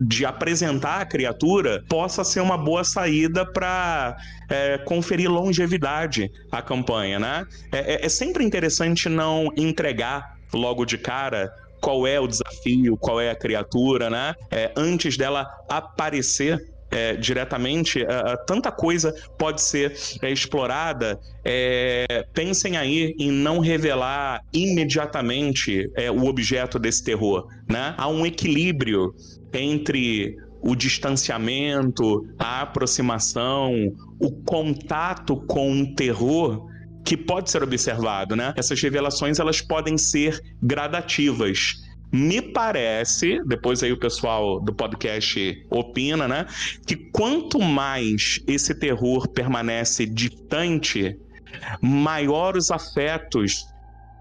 de apresentar a criatura, possa ser uma boa saída para é, conferir longevidade à campanha, né? É, é, é sempre interessante não entregar logo de cara qual é o desafio, qual é a criatura, né? É, antes dela aparecer é, diretamente, é, tanta coisa pode ser é, explorada. É, pensem aí em não revelar imediatamente é, o objeto desse terror. Né? Há um equilíbrio entre o distanciamento, a aproximação, o contato com o terror que pode ser observado, né? Essas revelações elas podem ser gradativas. Me parece, depois aí o pessoal do podcast opina, né? Que quanto mais esse terror permanece distante, maior os afetos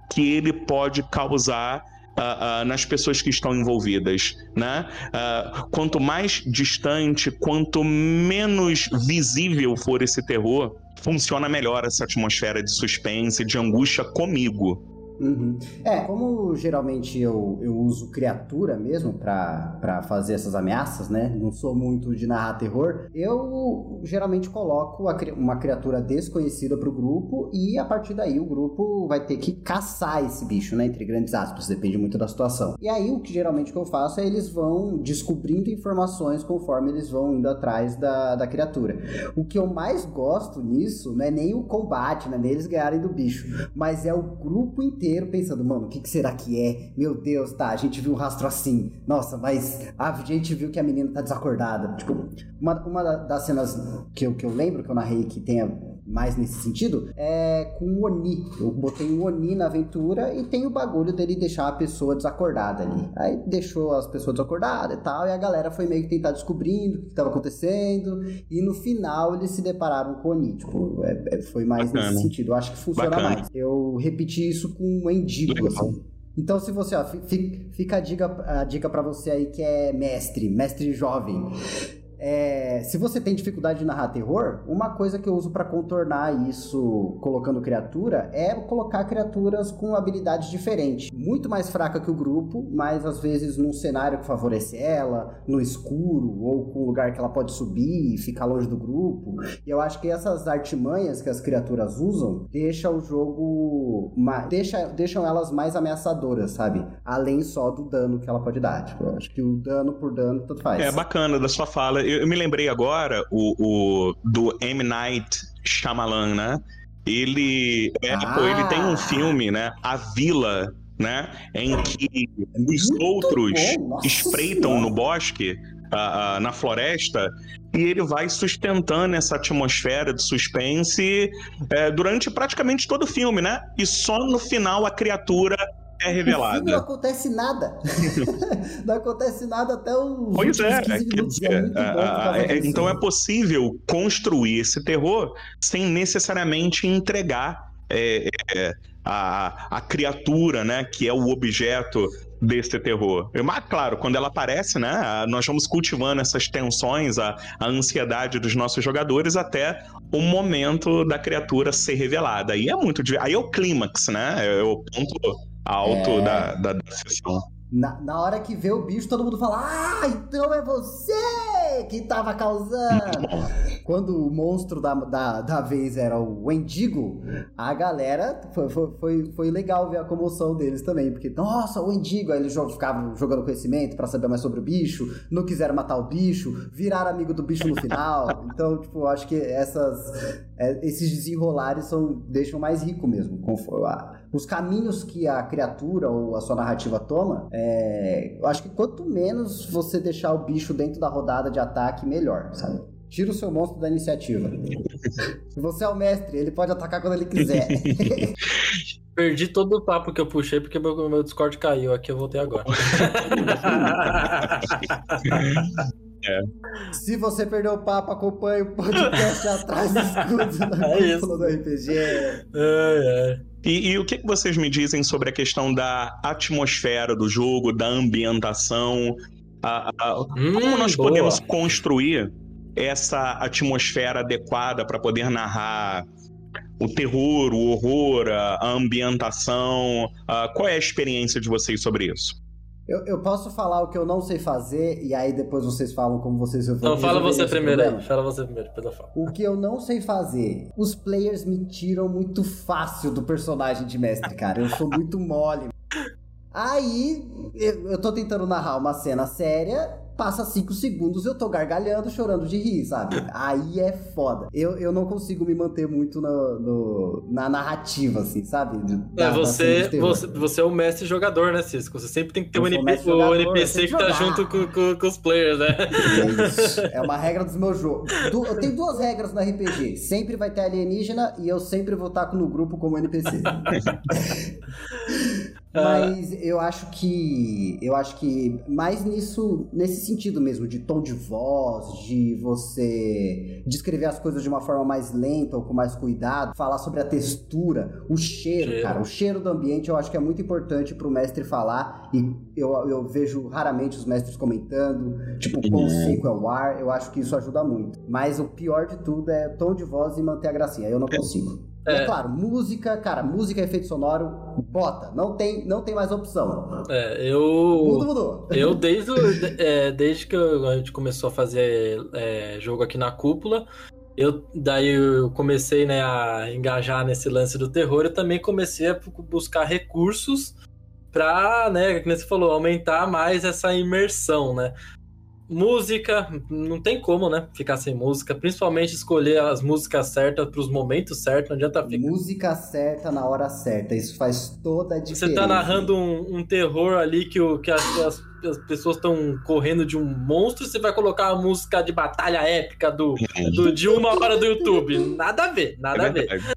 que ele pode causar Uh, uh, nas pessoas que estão envolvidas, né? Uh, quanto mais distante, quanto menos visível for esse terror, funciona melhor essa atmosfera de suspense, de angústia comigo. Uhum. É, como geralmente eu, eu uso criatura mesmo para fazer essas ameaças, né? Não sou muito de narrar terror. Eu geralmente coloco uma criatura desconhecida pro grupo e a partir daí o grupo vai ter que caçar esse bicho, né? Entre grandes aspas, depende muito da situação. E aí o que geralmente que eu faço é eles vão descobrindo informações conforme eles vão indo atrás da, da criatura. O que eu mais gosto nisso não é nem o combate, né? Nem eles ganharem do bicho, mas é o grupo inteiro inteiro pensando, mano, o que, que, será que é? Meu Deus, tá, a gente viu o rastro assim. Nossa, mas a gente viu que a menina tá desacordada. Tipo, uma, uma das cenas que eu, que eu lembro, que eu narrei que tenha mais nesse sentido, é com o Oni. Eu botei um Oni na aventura e tem o bagulho dele deixar a pessoa desacordada ali. Aí deixou as pessoas desacordadas e tal, e a galera foi meio que tentar descobrindo o que estava acontecendo, e no final eles se depararam com o Oni. Tipo, é, é, foi mais Bacana. nesse sentido. Eu acho que funciona Bacana. mais. Eu repeti isso com um Endigo, assim. Então, se você, ó, fica a dica, a dica para você aí que é mestre, mestre jovem. É, se você tem dificuldade de narrar terror, uma coisa que eu uso para contornar isso colocando criatura é colocar criaturas com habilidades diferentes. Muito mais fraca que o grupo, mas às vezes num cenário que favorece ela, no escuro, ou com um lugar que ela pode subir e ficar longe do grupo. E eu acho que essas artimanhas que as criaturas usam deixa o jogo. Deixa, deixam elas mais ameaçadoras, sabe? Além só do dano que ela pode dar. Tipo, eu acho que o dano por dano tanto faz. É bacana da sua fala eu, me lembrei agora o, o, do M. Night Shyamalan, né? Ele, é, ah. pô, ele tem um filme, né? A Vila, né? Em que os Muito outros espreitam senhora. no bosque, uh, uh, na floresta, e ele vai sustentando essa atmosfera de suspense uh, durante praticamente todo o filme, né? E só no final a criatura é revelada. não acontece nada. (laughs) não acontece nada até os pois é, é, dizer, é, é então é possível construir esse terror sem necessariamente entregar é, é, a, a criatura, né, que é o objeto desse terror. Mas, claro, quando ela aparece, né, nós vamos cultivando essas tensões, a, a ansiedade dos nossos jogadores até o momento da criatura ser revelada. Aí é muito. Aí é o clímax, né? É o ponto alto é... da, da, da sessão. Na, na hora que vê o bicho, todo mundo fala: Ah, então é você que tava causando. (laughs) Quando o monstro da, da, da vez era o Wendigo, a galera foi, foi, foi legal ver a comoção deles também. Porque, nossa, o Wendigo. Aí eles ficavam jogando conhecimento para saber mais sobre o bicho, não quiseram matar o bicho, viraram amigo do bicho no final. então, tipo, acho que essas, é, esses desenrolares são, deixam mais rico mesmo. Os caminhos que a criatura ou a sua narrativa toma é, eu acho que quanto menos você deixar o bicho dentro da rodada de ataque, melhor, sabe? Tira o seu monstro da iniciativa. Se você é o mestre, ele pode atacar quando ele quiser. (laughs) Perdi todo o papo que eu puxei porque meu, meu Discord caiu aqui, eu voltei agora. (laughs) Se você perdeu o papo, acompanhe o podcast (laughs) atrás do escudo da É isso. do RPG. É, é. E, e o que, que vocês me dizem sobre a questão da atmosfera do jogo, da ambientação? a- a- como Hum, nós boa. podemos construir essa atmosfera adequada para poder narrar o terror, o horror, a a ambientação? Ah, qual é a experiência de vocês sobre isso? Eu, eu posso falar o que eu não sei fazer, e aí depois vocês falam como vocês Então fala você primeiro problema. aí. Fala você primeiro, depois eu falo. O que eu não sei fazer, os players me tiram muito fácil do personagem de mestre, cara. Eu sou muito mole. Aí, eu, eu tô tentando narrar uma cena séria, passa cinco segundos eu tô gargalhando, chorando de rir, sabe? Aí é foda. Eu, eu não consigo me manter muito no, no- na narrativa, assim, sabe? Da- É, da cena você, você, você é o mestre jogador, né, Cisco? Você sempre tem que ter Eu um sou NP mestre o jogador, NPC que tá junto com, com- com os players, né? É isso. É uma regra dos meus jogos. Du- Eu tenho duas regras no RPG. Sempre vai ter alienígena e eu sempre vou estar no grupo como NPC. (laughs) Mas eu acho que. Eu acho que mais nisso. Nesse sentido mesmo, de tom de voz, de você descrever as coisas de uma forma mais lenta ou com mais cuidado, falar sobre a textura, o cheiro, Cheiro. cara. O cheiro do ambiente eu acho que é muito importante pro mestre falar. E eu, eu vejo raramente os mestres comentando, tipo, quão Uhum. seco é o ar. Eu acho que isso ajuda muito. Mas o pior de tudo é tom de voz e manter a gracinha. Eu não consigo. E é É. claro, música, cara, música e efeito sonoro, bota. Não tem, não tem mais opção. É, Mudo, eu. mudou. Eu, desde, é, desde que a gente começou a fazer é, jogo aqui na cúpula, eu, daí eu comecei né, a engajar nesse lance do terror. Eu também comecei a buscar recursos pra, né, como você falou, aumentar mais essa imersão, né? Música, não tem como, né? Ficar sem música, principalmente escolher as músicas certas para os momentos certos, não adianta ficar. Música certa na hora certa. Isso faz toda a diferença. Você tá narrando um, um terror ali que, o, que as, as- as pessoas estão correndo de um monstro, você vai colocar a música de batalha épica do, do- de uma hora do YouTube. Nada a ver, nada a É ver.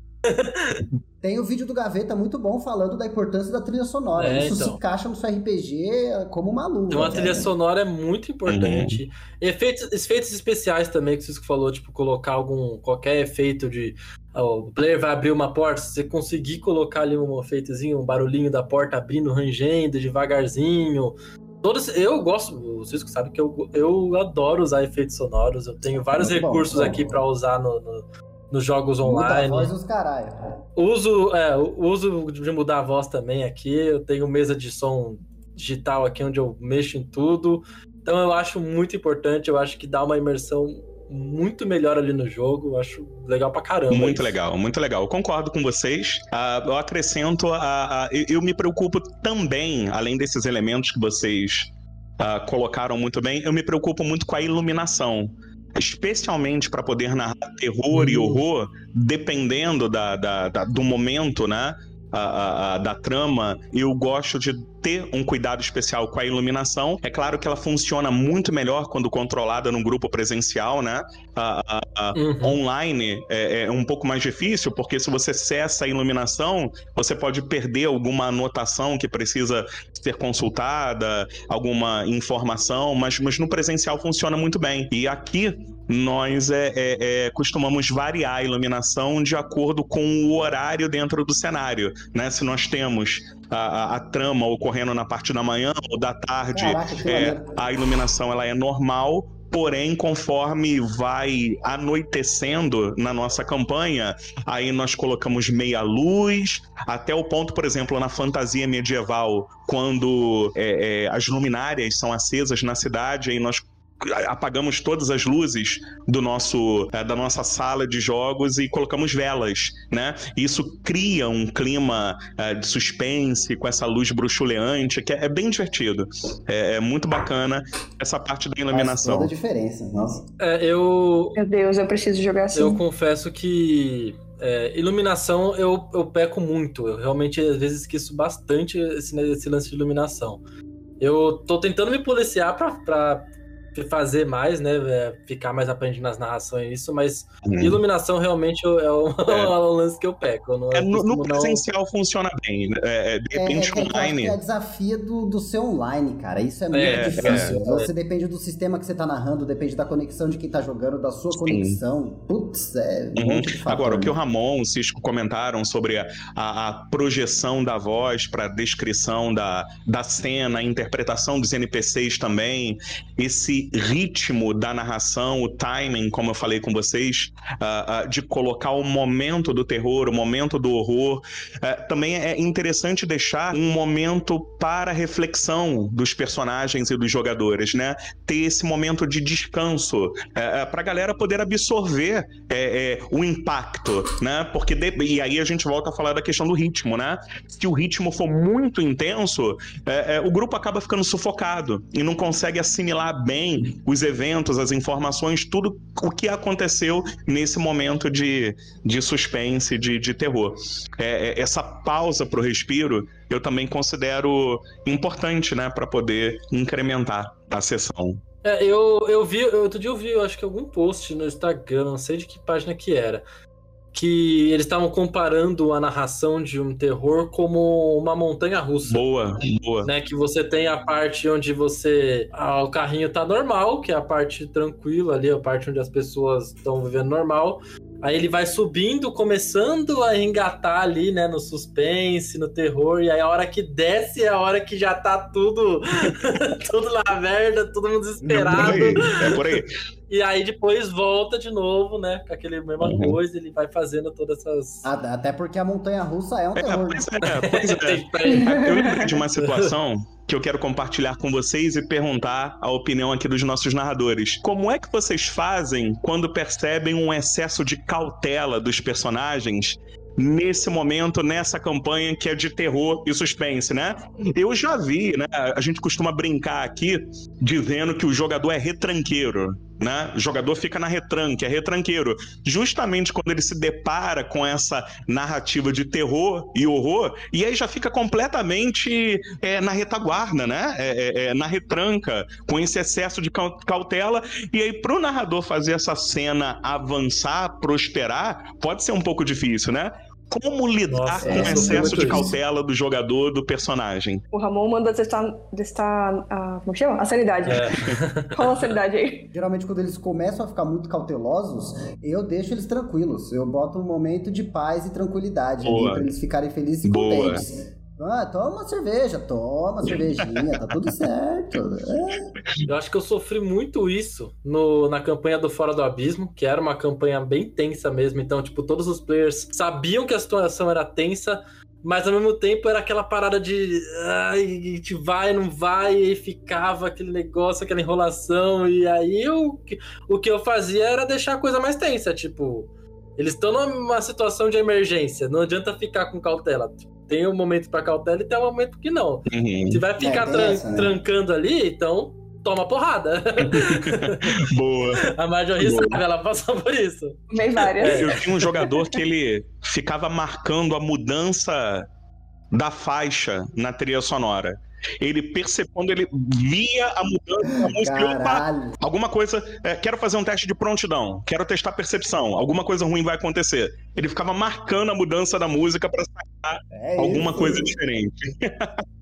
Tem o vídeo do Gaveta muito bom falando da importância da trilha sonora. É, Isso então. se encaixa no seu RPG como uma luva. Tem uma trilha velho. sonora é muito importante. Efeitos, efeitos especiais também, que o Cisco falou, tipo, colocar algum. qualquer efeito de. ó, o player vai abrir uma porta, se você conseguir colocar ali um efeitozinho, um barulhinho da porta abrindo, rangendo devagarzinho. Todos, eu gosto, o Cisco sabe que eu, eu adoro usar efeitos sonoros. Eu tenho vários Muito recursos bom. aqui pra usar no, no- nos jogos Muda a online. voz dos caralho. Uso, é, uso de mudar a voz também aqui. Eu tenho mesa de som digital aqui onde eu mexo em tudo. Então eu acho muito importante, eu acho que dá uma imersão muito melhor ali no jogo. Eu acho legal pra caramba. Muito isso. legal, muito legal. Eu concordo com vocês. Ah, eu acrescento, a, a- eu, eu me preocupo também, além desses elementos que vocês ah, colocaram muito bem, eu me preocupo muito com a iluminação. Especialmente para poder narrar terror e Hum. horror, dependendo da, da- da- do momento, né? A- a- da trama, eu gosto de ter um cuidado especial com a iluminação. É claro que ela funciona muito melhor quando controlada num grupo presencial, né? A- Uhum. online é, é um pouco mais difícil, porque se você cessa a iluminação, você pode perder alguma anotação que precisa ser consultada, alguma informação, mas, mas no presencial funciona muito bem. E aqui nós é, é, é, costumamos variar a iluminação de acordo com o horário dentro do cenário. Né? Se nós temos a, a- a trama ocorrendo na parte da manhã ou da tarde, é, a iluminação ela é normal, porém, conforme vai anoitecendo na nossa campanha, aí nós colocamos meia luz, até o ponto, por exemplo, na fantasia medieval, quando é, é, as luminárias são acesas na cidade, aí nós apagamos todas as luzes do nosso eh, da nossa sala de jogos e colocamos velas, né? Isso cria um clima eh, de suspense com essa luz bruxuleante que é, é bem divertido. É, é muito bacana essa parte da Faz iluminação. toda a diferença. Nossa. É, eu, Meu Deus, eu preciso jogar assim. eu confesso que é, iluminação eu, eu peco muito. Eu realmente às vezes esqueço bastante esse, esse lance de iluminação. Eu tô tentando me policiar pra, pra fazer mais, né? é, Ficar mais aprendendo nas narrações isso, mas Hum. iluminação realmente eu- é o, (laughs) É. é o lance que eu peco. Eu não, É, no, no costumo não- presencial funciona bem. né? É, é, de É, repente, é, online. é a desafio do, do ser online, cara. Isso é muito É, difícil. é. Você depende do sistema que você tá narrando, depende da conexão de quem tá jogando, da sua Sim. conexão. Putz, é um Uhum. de fator, Agora, o que o né? Ramon, o Cisco comentaram sobre a, a- a projeção da voz para descrição da, da cena, a interpretação dos NPCs também, esse ritmo da narração, o timing, como eu falei com vocês, ah, ah, de colocar o momento do terror, o momento do horror. Eh, também é interessante deixar um momento para reflexão dos personagens e dos jogadores, né? Ter esse momento de descanso para a galera poder absorver o impacto, né? Porque de- e aí a gente volta a falar da questão do ritmo, né? Se o ritmo for muito intenso, o grupo acaba ficando sufocado e não consegue assimilar bem os eventos, as informações, tudo o que aconteceu nesse momento de, de suspense, de, de terror. É, é, essa pausa para o respiro eu também considero importante, né? Para poder incrementar a sessão. É, eu, eu vi, outro dia eu vi, eu acho que algum post no Instagram, não sei de que página que era, que eles estavam comparando a narração de um terror como uma montanha russa. Boa, boa. Né, que você tem a parte onde você. ah, o carrinho tá normal, que é a parte tranquila ali, a parte onde as pessoas estão vivendo normal. Aí ele vai subindo, começando a engatar ali, né, no suspense, no terror, e aí a hora que desce é a hora que já tá tudo, (laughs) tudo na merda, todo mundo É por desesperado. aí, é por aí. E aí depois volta de novo, né, com aquele mesma Uhum. coisa, ele vai fazendo todas essas. Até porque a montanha russa é um É, terror. né? pois é, pois é. (laughs) Eu lembrei de uma situação que eu quero compartilhar com vocês e perguntar a opinião aqui dos nossos narradores. Como é que vocês fazem quando percebem um excesso de cautela dos personagens nesse momento, nessa campanha que é de terror e suspense, né? Eu já vi, né? A gente costuma brincar aqui dizendo que o jogador é retranqueiro. Né? O jogador fica na retranque, é retranqueiro. Justamente quando ele se depara com essa narrativa de terror e horror, e aí já fica completamente é, na retaguarda, né? É, é, é, na retranca, com esse excesso de cau- cautela. E aí, pro narrador fazer essa cena avançar, prosperar, pode ser um pouco difícil, né? Como lidar Nossa, é, com o excesso de muito isso. cautela do jogador, do personagem? O Ramon manda testar, testar a, como chama? A sanidade. É. (laughs) Qual a sanidade aí? Geralmente, quando eles começam a ficar muito cautelosos, eu deixo eles tranquilos. Eu boto um momento de paz e tranquilidade pra eles ficarem felizes e Boa. contentes. Ah, toma cerveja, toma cervejinha, tá tudo certo. É. Eu acho que eu sofri muito isso no, na campanha do Fora do Abismo, que era uma campanha bem tensa mesmo. Então, tipo, todos os players sabiam que a situação era tensa, mas ao mesmo tempo era aquela parada de. Ai, gente vai, não vai, e ficava aquele negócio, aquela enrolação. E aí eu, o que eu fazia era deixar a coisa mais tensa. Tipo, eles estão numa situação de emergência, não adianta ficar com cautela. Tem um momento pra cautela e tem um momento que não. Uhum. Se vai ficar tem tran- essa, né? trancando ali, então toma porrada. (laughs) Boa. A Marjorie Boa. sabe, ela passou por isso. Bem várias. Eu tinha um jogador que ele ficava marcando a mudança da faixa na trilha sonora. Ele percebeu quando ele via a mudança da música, opa, alguma coisa, é, quero fazer um teste de prontidão, quero testar percepção, alguma coisa ruim vai acontecer. Ele ficava marcando a mudança da música pra sacar É alguma isso. coisa diferente. (laughs)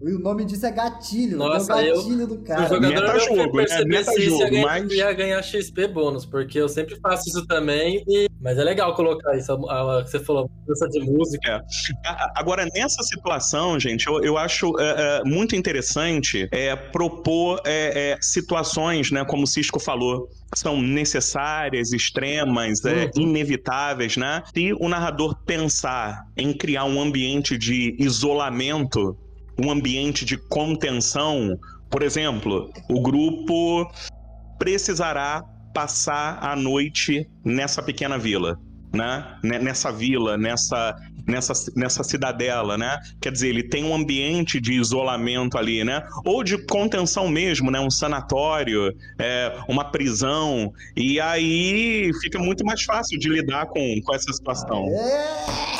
E o nome disso é gatilho. Nossa, é o eu- gatilho do o cara. jogador meta-jogo, meu né? percebesse isso ia Meta-jogo, ganhar, mas- ia ganhar XP bônus, porque eu sempre faço isso também. e- Mas é legal colocar isso, a, a- que você falou, mudança de música. A- Agora, nessa situação, gente, eu, eu acho é, é, muito interessante é, propor é, é, situações, né, como o Cisco falou, que são necessárias, extremas, é, Uhum. inevitáveis, né? Se o narrador pensar em criar um ambiente de isolamento, um ambiente de contenção, por exemplo, o grupo precisará passar a noite nessa pequena vila, né? Nessa vila, nessa, nessa, nessa cidadela, né? Quer dizer, ele tem um ambiente de isolamento ali, né? Ou de contenção mesmo, né? Um sanatório, é, uma prisão. E aí fica muito mais fácil de lidar com, com essa situação. É.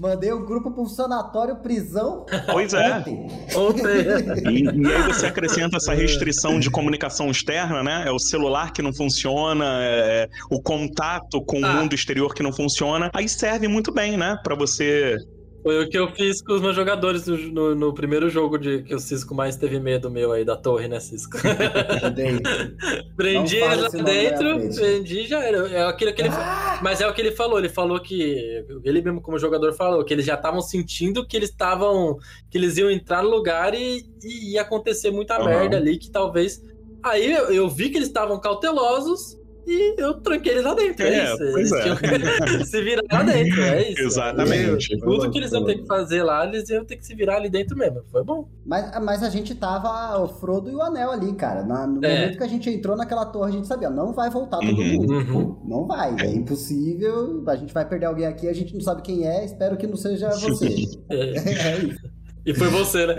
Mandei o grupo pra um sanatório, prisão. Pois é. (laughs) E, e aí você acrescenta essa restrição de comunicação externa, né? É o celular que não funciona, é, é o contato com o Ah. mundo exterior que não funciona. Aí serve muito bem, né? Pra você. Foi o que eu fiz com os meus jogadores no, no- primeiro jogo de que o Cisco mais teve medo meu aí da torre, né, Cisco? (laughs) Prendi eles lá na dentro, prendi já era. É aquilo que ele Ah! Mas é o que ele falou, ele falou que. Ele mesmo como jogador falou, que eles já estavam sentindo que eles estavam. que eles iam entrar no lugar e, e ia acontecer muita Aham. merda ali, que talvez. Aí eu, eu vi que eles estavam cautelosos e eu tranquei eles lá dentro. É, É, isso. pois eles é. que se virar lá dentro. É isso. (laughs) Exatamente. Tudo que eles iam ter que fazer lá, eles iam ter que se virar ali dentro mesmo. Foi bom. Mas, mas a gente tava o Frodo e o Anel ali, cara. Na- no É. momento que a gente entrou naquela torre, a gente sabia, não vai voltar todo Uhum, mundo. uhum. Não vai, é impossível. A gente vai perder alguém aqui, a gente não sabe quem é, espero que não seja (laughs) você. É. (laughs) é isso. E foi você, né?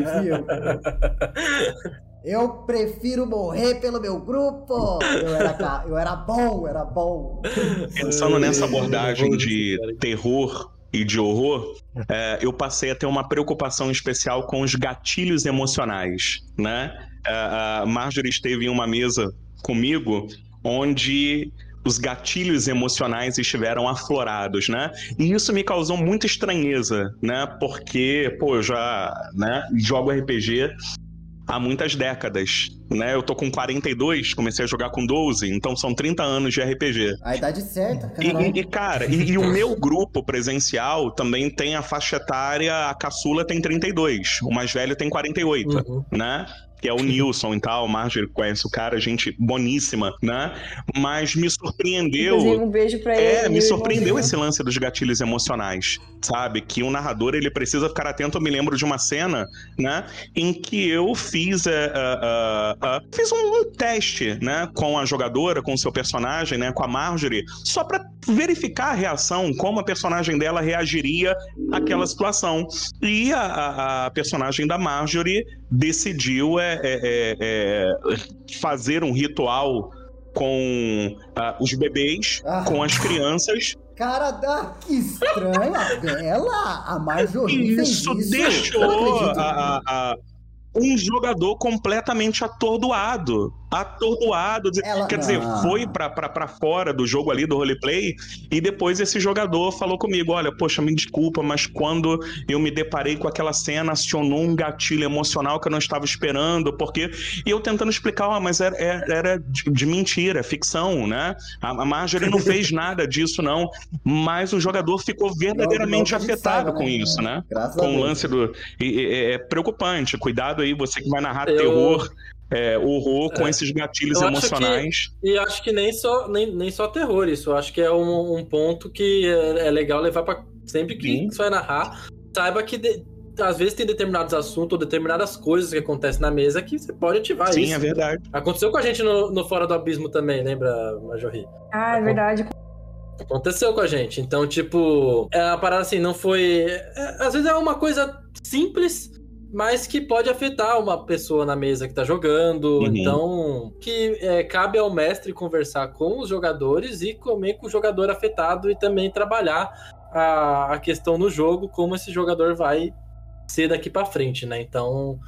E fui eu. Prefiro morrer pelo meu grupo. Eu era, eu era bom, eu era bom. (laughs) Pensando nessa abordagem de terror e de horror, é, eu passei a ter uma preocupação especial com os gatilhos emocionais, né? É, a Marjorie esteve em uma mesa comigo onde os gatilhos emocionais estiveram aflorados, né? E isso me causou muita estranheza, né? Porque, pô, eu já né, jogo RPG há muitas décadas, né? Eu tô com 42, comecei a jogar com 12, então são 30 anos de RPG. A idade certa, E, caralho. e- e, cara, e, e o meu grupo presencial também tem a faixa etária, a caçula tem 32, o mais velho tem 48, Uhum. né? Que é o Nilson e tal, o Marjorie conhece o cara, gente boníssima, né? Mas me surpreendeu. Inclusive, um beijo pra ele. É, me surpreendeu irmãozinho. esse lance dos gatilhos emocionais, sabe? Que o narrador ele precisa ficar atento. Eu me lembro de uma cena, né, em que eu fiz, é, é, é, é, fiz um, um teste, né, com a jogadora, com o seu personagem, né, com a Marjorie, só pra verificar a reação, como a personagem dela reagiria àquela situação. E a, a- a personagem da Marjorie decidiu é, é, é, é, fazer um ritual com ah, os bebês, Ah. com as crianças. Cara, ah, que estranho. A Bela, a Marjorie Isso isso. deixou a- a- a- um jogador completamente atordoado. Atordoado. Ela- Quer dizer, não. foi pra fora do jogo ali, do roleplay, e depois esse jogador falou comigo: Olha, poxa, me desculpa, mas quando eu me deparei com aquela cena, acionou um gatilho emocional que eu não estava esperando, porque. E eu tentando explicar, ah, mas era, era, era de, mentira, ficção, né? A, a Marjorie não (laughs) fez nada disso, não. Mas o jogador ficou verdadeiramente Não, não afetado com né? isso, né? Graças a com o Deus. lance do. e- e- é preocupante. Cuidado aí, você que vai narrar Eu- terror, é, horror com É. esses gatilhos Eu acho emocionais. E acho que nem só, nem, nem só terror, isso. Eu acho que é um, um ponto que é, é legal levar pra. Sempre que Sim. você vai narrar, saiba que de- às vezes tem determinados assuntos ou determinadas coisas que acontecem na mesa que você pode ativar Sim, isso. é verdade. Aconteceu com a gente no, no Fora do Abismo também, lembra, Majorri? Ah, é verdade. Aconteceu com a gente. Então, tipo, é uma parada assim, não foi. é, às vezes é uma coisa simples, mas que pode afetar uma pessoa na mesa que tá jogando. Uhum. Então, que é, cabe ao mestre conversar com os jogadores e comer com o jogador afetado e também trabalhar a, a questão no jogo, como esse jogador vai ser daqui pra frente, né? Então.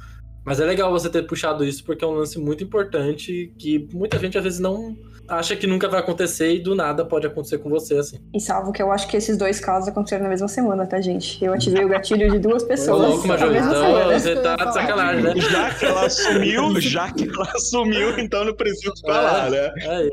Mas é legal você ter puxado isso porque é um lance muito importante que muita gente às vezes não acha que nunca vai acontecer e do nada pode acontecer com você assim. E salvo que eu acho que esses dois casos aconteceram na mesma semana, tá, gente? Eu ativei o gatilho de duas Ô, pessoas louco, na Major, mesma então semana. você tá de sacanagem, né? Já que ela assumiu, (laughs) já que ela assumiu, então não preciso falar, né? É,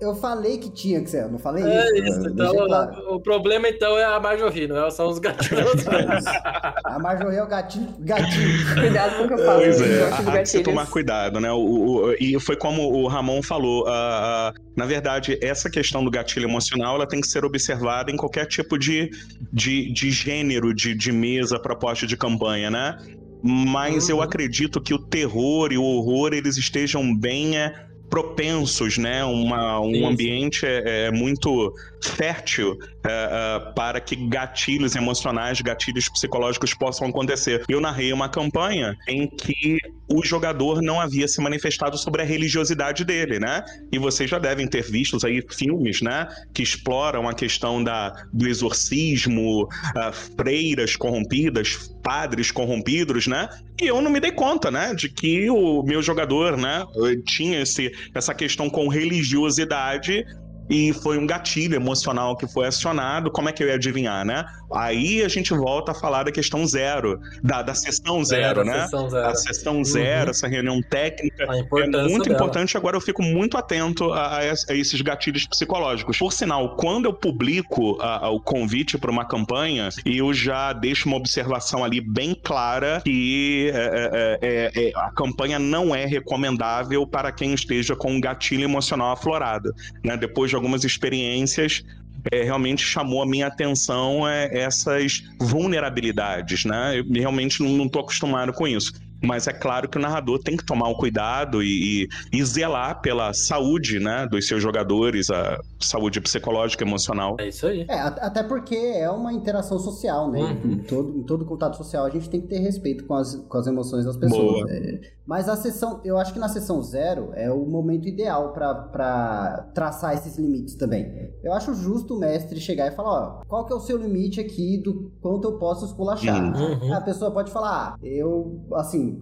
Eu, eu falei que tinha que ser, eu não falei é isso. isso. eu Então, claro. o problema então é a Marjorie, não é? São os gatilhos. (laughs) A Marjorie é o gatinho. gatinho. Cuidado com o que eu falo. Pois é, há que tomar cuidado, né? O, o- e foi como o Ramon falou, ah, ah, na verdade, essa questão do gatilho emocional, ela tem que ser observada em qualquer tipo de, de, de gênero de, de mesa, proposta de campanha, né? Mas eu Uhum. acredito que o terror e o horror, eles estejam bem é, propensos, né? Uma, um sim. ambiente é, é muito fértil é, é, para que gatilhos emocionais, gatilhos psicológicos possam acontecer. Eu narrei uma campanha em que o jogador não havia se manifestado sobre a religiosidade dele, né? E vocês já devem ter visto aí filmes, né, que exploram a questão da, do exorcismo, uh, freiras corrompidas, padres corrompidos, né? E eu não me dei conta, né, de que o meu jogador, né, tinha esse, essa questão com religiosidade e foi um gatilho emocional que foi acionado. Como é que eu ia adivinhar, né? Aí a gente volta a falar da questão zero, da, da sessão zero, né? Sessão zero. A sessão zero, uhum. essa reunião técnica. A é muito dela. importante. Agora eu fico muito atento a, a, esses gatilhos psicológicos. Por sinal, quando eu publico a, a, o convite para uma campanha, eu já deixo uma observação ali bem clara que é, é, é, é, a campanha não é recomendável para quem esteja com um gatilho emocional aflorado. Né? Depois de algumas experiências, é, realmente chamou a minha atenção é, essas vulnerabilidades, né? Eu realmente não estou acostumado com isso. Mas é claro que o narrador tem que tomar o cuidado e, e, e, zelar pela saúde né, dos seus jogadores, a saúde psicológica e emocional. É isso aí. É, até porque é uma interação social, né? Uhum. Em, todo, em todo contato social a gente tem que ter respeito com as, com as emoções das pessoas. É, mas a sessão, eu acho que na sessão zero é o momento ideal para traçar esses limites também. Eu acho justo o mestre chegar e falar, ó, qual que é o seu limite aqui do quanto eu posso esculachar? Uhum. A pessoa pode falar, ah, eu, assim,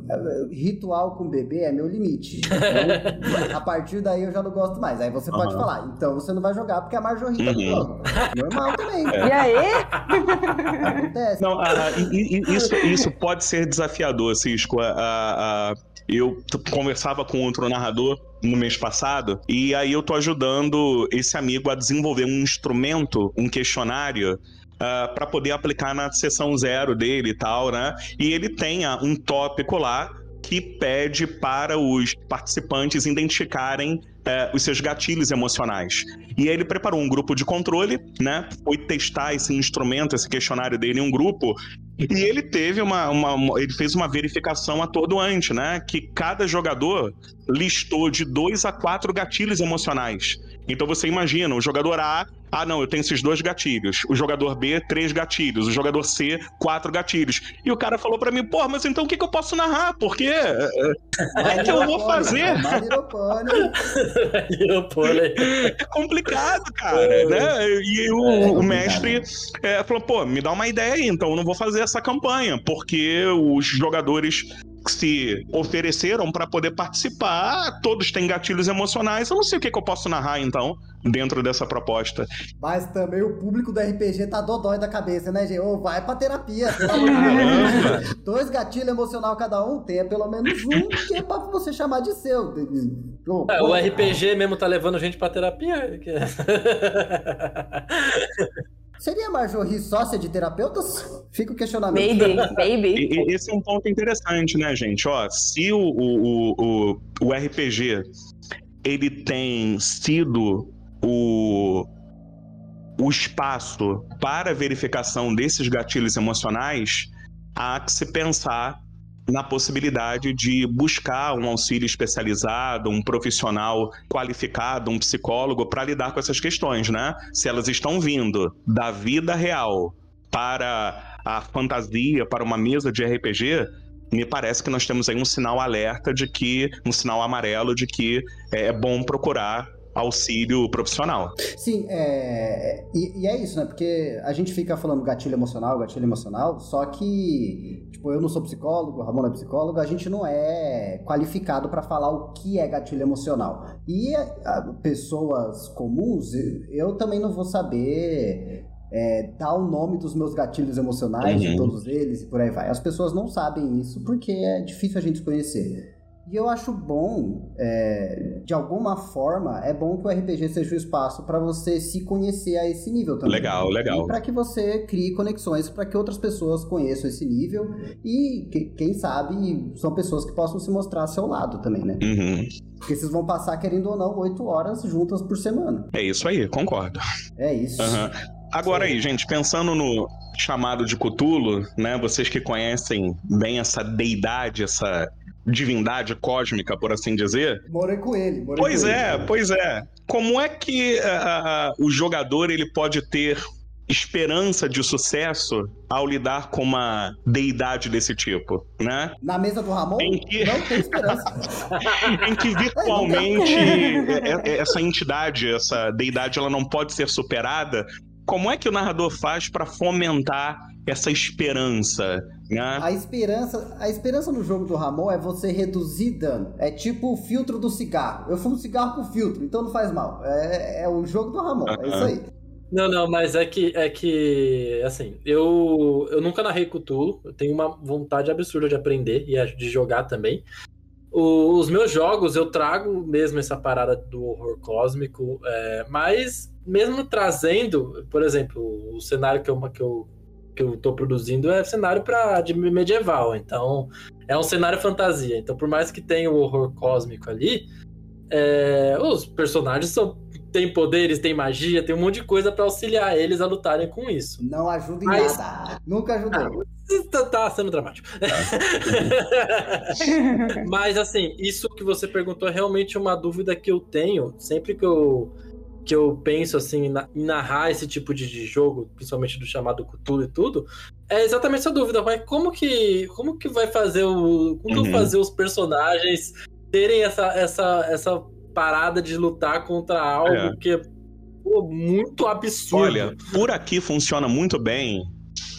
ritual com bebê é meu limite. Então, a partir daí eu já não gosto mais. Aí você pode uhum. falar, então você não vai jogar porque a Marjorie tá uhum. Normal também. É. E aí? Acontece. Não, isso, isso pode ser desafiador, Cisco. A, a, eu conversava com outro narrador no mês passado, e aí eu tô ajudando esse amigo a desenvolver um instrumento, um questionário Uh, ah, para poder aplicar na sessão zero dele e tal, né? E ele tem um tópico lá que pede para os participantes identificarem é, os seus gatilhos emocionais. E ele preparou um grupo de controle, né? Foi testar esse instrumento, esse questionário dele em um grupo. E ele teve uma, uma ele fez uma verificação atordoante, né? Que cada jogador listou de dois a quatro gatilhos emocionais. Então você imagina, o jogador A ah, não, eu tenho esses dois gatilhos. O jogador B, três gatilhos. O jogador C, quatro gatilhos. E o cara falou para mim, pô, mas então o que, que eu posso narrar? Porque é, é que eu vou fazer. (laughs) É complicado, cara, né? E o, é o mestre é, falou, pô, me dá uma ideia aí, então eu não vou fazer essa campanha, porque os jogadores se ofereceram para poder participar, todos têm gatilhos emocionais. Eu não sei o que, que eu posso narrar, então, dentro dessa proposta. Mas também o público do RPG tá dodói da cabeça, né, gente? Ô, vai pra terapia. Dois gatilhos emocional cada um, tenha pelo menos um que é pra você chamar de seu. Oh, é, o RPG mesmo tá levando gente pra terapia. (laughs) (laughs) Seria Marjorie sócia de terapeutas? Fica o questionamento. Maybe, maybe. E, esse é um ponto interessante, né, gente? Ó, se o, o, o, o RPG ele tem sido o, o espaço para verificação desses gatilhos emocionais, há que se pensar na possibilidade de buscar um auxílio especializado, um profissional qualificado, um psicólogo para lidar com essas questões, né? Se elas estão vindo da vida real para a fantasia, para uma mesa de RPG, me parece que nós temos aí um sinal alerta de que, um sinal amarelo de que é bom procurar auxílio profissional. Sim, é... E, e, é isso, né? Porque a gente fica falando gatilho emocional, gatilho emocional, só que, tipo, eu não sou psicólogo, o Ramon é psicólogo, a gente não é qualificado para falar o que é gatilho emocional. E a, pessoas comuns, eu também não vou saber é, dar o nome dos meus gatilhos emocionais, uhum. de todos eles e por aí vai. As pessoas não sabem isso porque é difícil a gente conhecer. E eu acho bom, é, de alguma forma, é bom que o RPG seja o espaço para você se conhecer a esse nível também. Legal, legal. E para que você crie conexões para que outras pessoas conheçam esse nível e, que, quem sabe, são pessoas que possam se mostrar ao seu lado também, né? Uhum. Porque vocês vão passar, querendo ou não, oito horas juntas por semana. É isso aí, concordo. É isso. Uhum. Agora aí, gente, pensando no chamado de Cthulhu, né? Vocês que conhecem bem essa deidade, essa divindade cósmica, por assim dizer. Morei com ele. Morei pois com é, ele. pois é. Como é que uh, uh, o jogador ele pode ter esperança de sucesso ao lidar com uma deidade desse tipo, né? Na mesa do Ramon, Em que- não tem esperança. (laughs) em que virtualmente é- é- essa entidade, essa deidade, ela não pode ser superada. Como é que o narrador faz para fomentar essa esperança, né? A esperança, a esperança no jogo do Ramon é você reduzir dano. É tipo o filtro do cigarro. Eu fumo cigarro com filtro, então não faz mal. É, é o jogo do Ramon, é isso aí. Não, não, mas é que, é que assim, eu, eu nunca narrei Cthulhu, eu tenho uma vontade absurda de aprender e de jogar também. O- os meus jogos, eu trago mesmo essa parada do horror cósmico, é, mas mesmo trazendo, por exemplo, o cenário que eu, que eu, que eu tô produzindo é cenário pra, de medieval, então é um cenário fantasia. Então, por mais que tenha o horror cósmico ali, é, os personagens são, têm poderes, têm magia, tem um monte de coisa pra auxiliar eles a lutarem com isso. Não ajuda em Mas- nada. Nunca ajudou. Tá, tá sendo dramático. (laughs) Mas assim, isso que você perguntou é realmente uma dúvida que eu tenho sempre que eu que eu penso assim em narrar esse tipo de, de jogo, principalmente do chamado Cthulhu e tudo, é exatamente essa dúvida, mas como que como que vai fazer o como Uhum. fazer os personagens terem essa essa essa parada de lutar contra algo É. que é pô, muito absurdo. Olha, por aqui funciona muito bem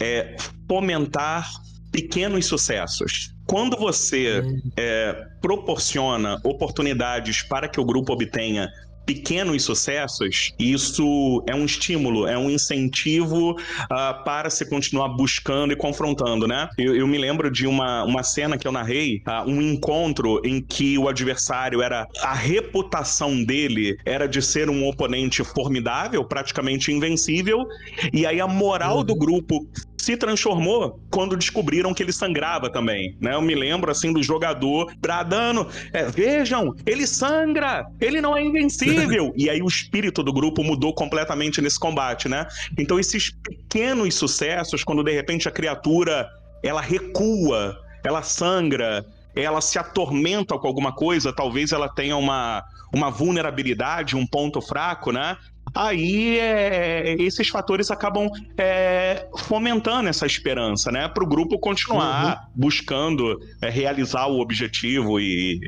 é fomentar pequenos sucessos. Quando você Hum. é, proporciona oportunidades para que o grupo obtenha pequenos sucessos, isso é um estímulo, é um incentivo ah, para se continuar buscando e confrontando, né? Eu, eu me lembro de uma, uma cena que eu narrei, ah, um encontro em que o adversário era. A reputação dele era de ser um oponente formidável, praticamente invencível, e aí a moral Uhum. do grupo se transformou quando descobriram que ele sangrava também, né? Eu me lembro assim do jogador bradando, é, vejam, ele sangra, ele não é invencível. (laughs) e aí o espírito do grupo mudou completamente nesse combate, né? Então esses pequenos sucessos, quando de repente a criatura ela recua, ela sangra, ela se atormenta com alguma coisa, talvez ela tenha uma, uma vulnerabilidade, um ponto fraco, né? Aí é, esses fatores acabam é, fomentando essa esperança, né? Para o grupo continuar buscando é, realizar o objetivo e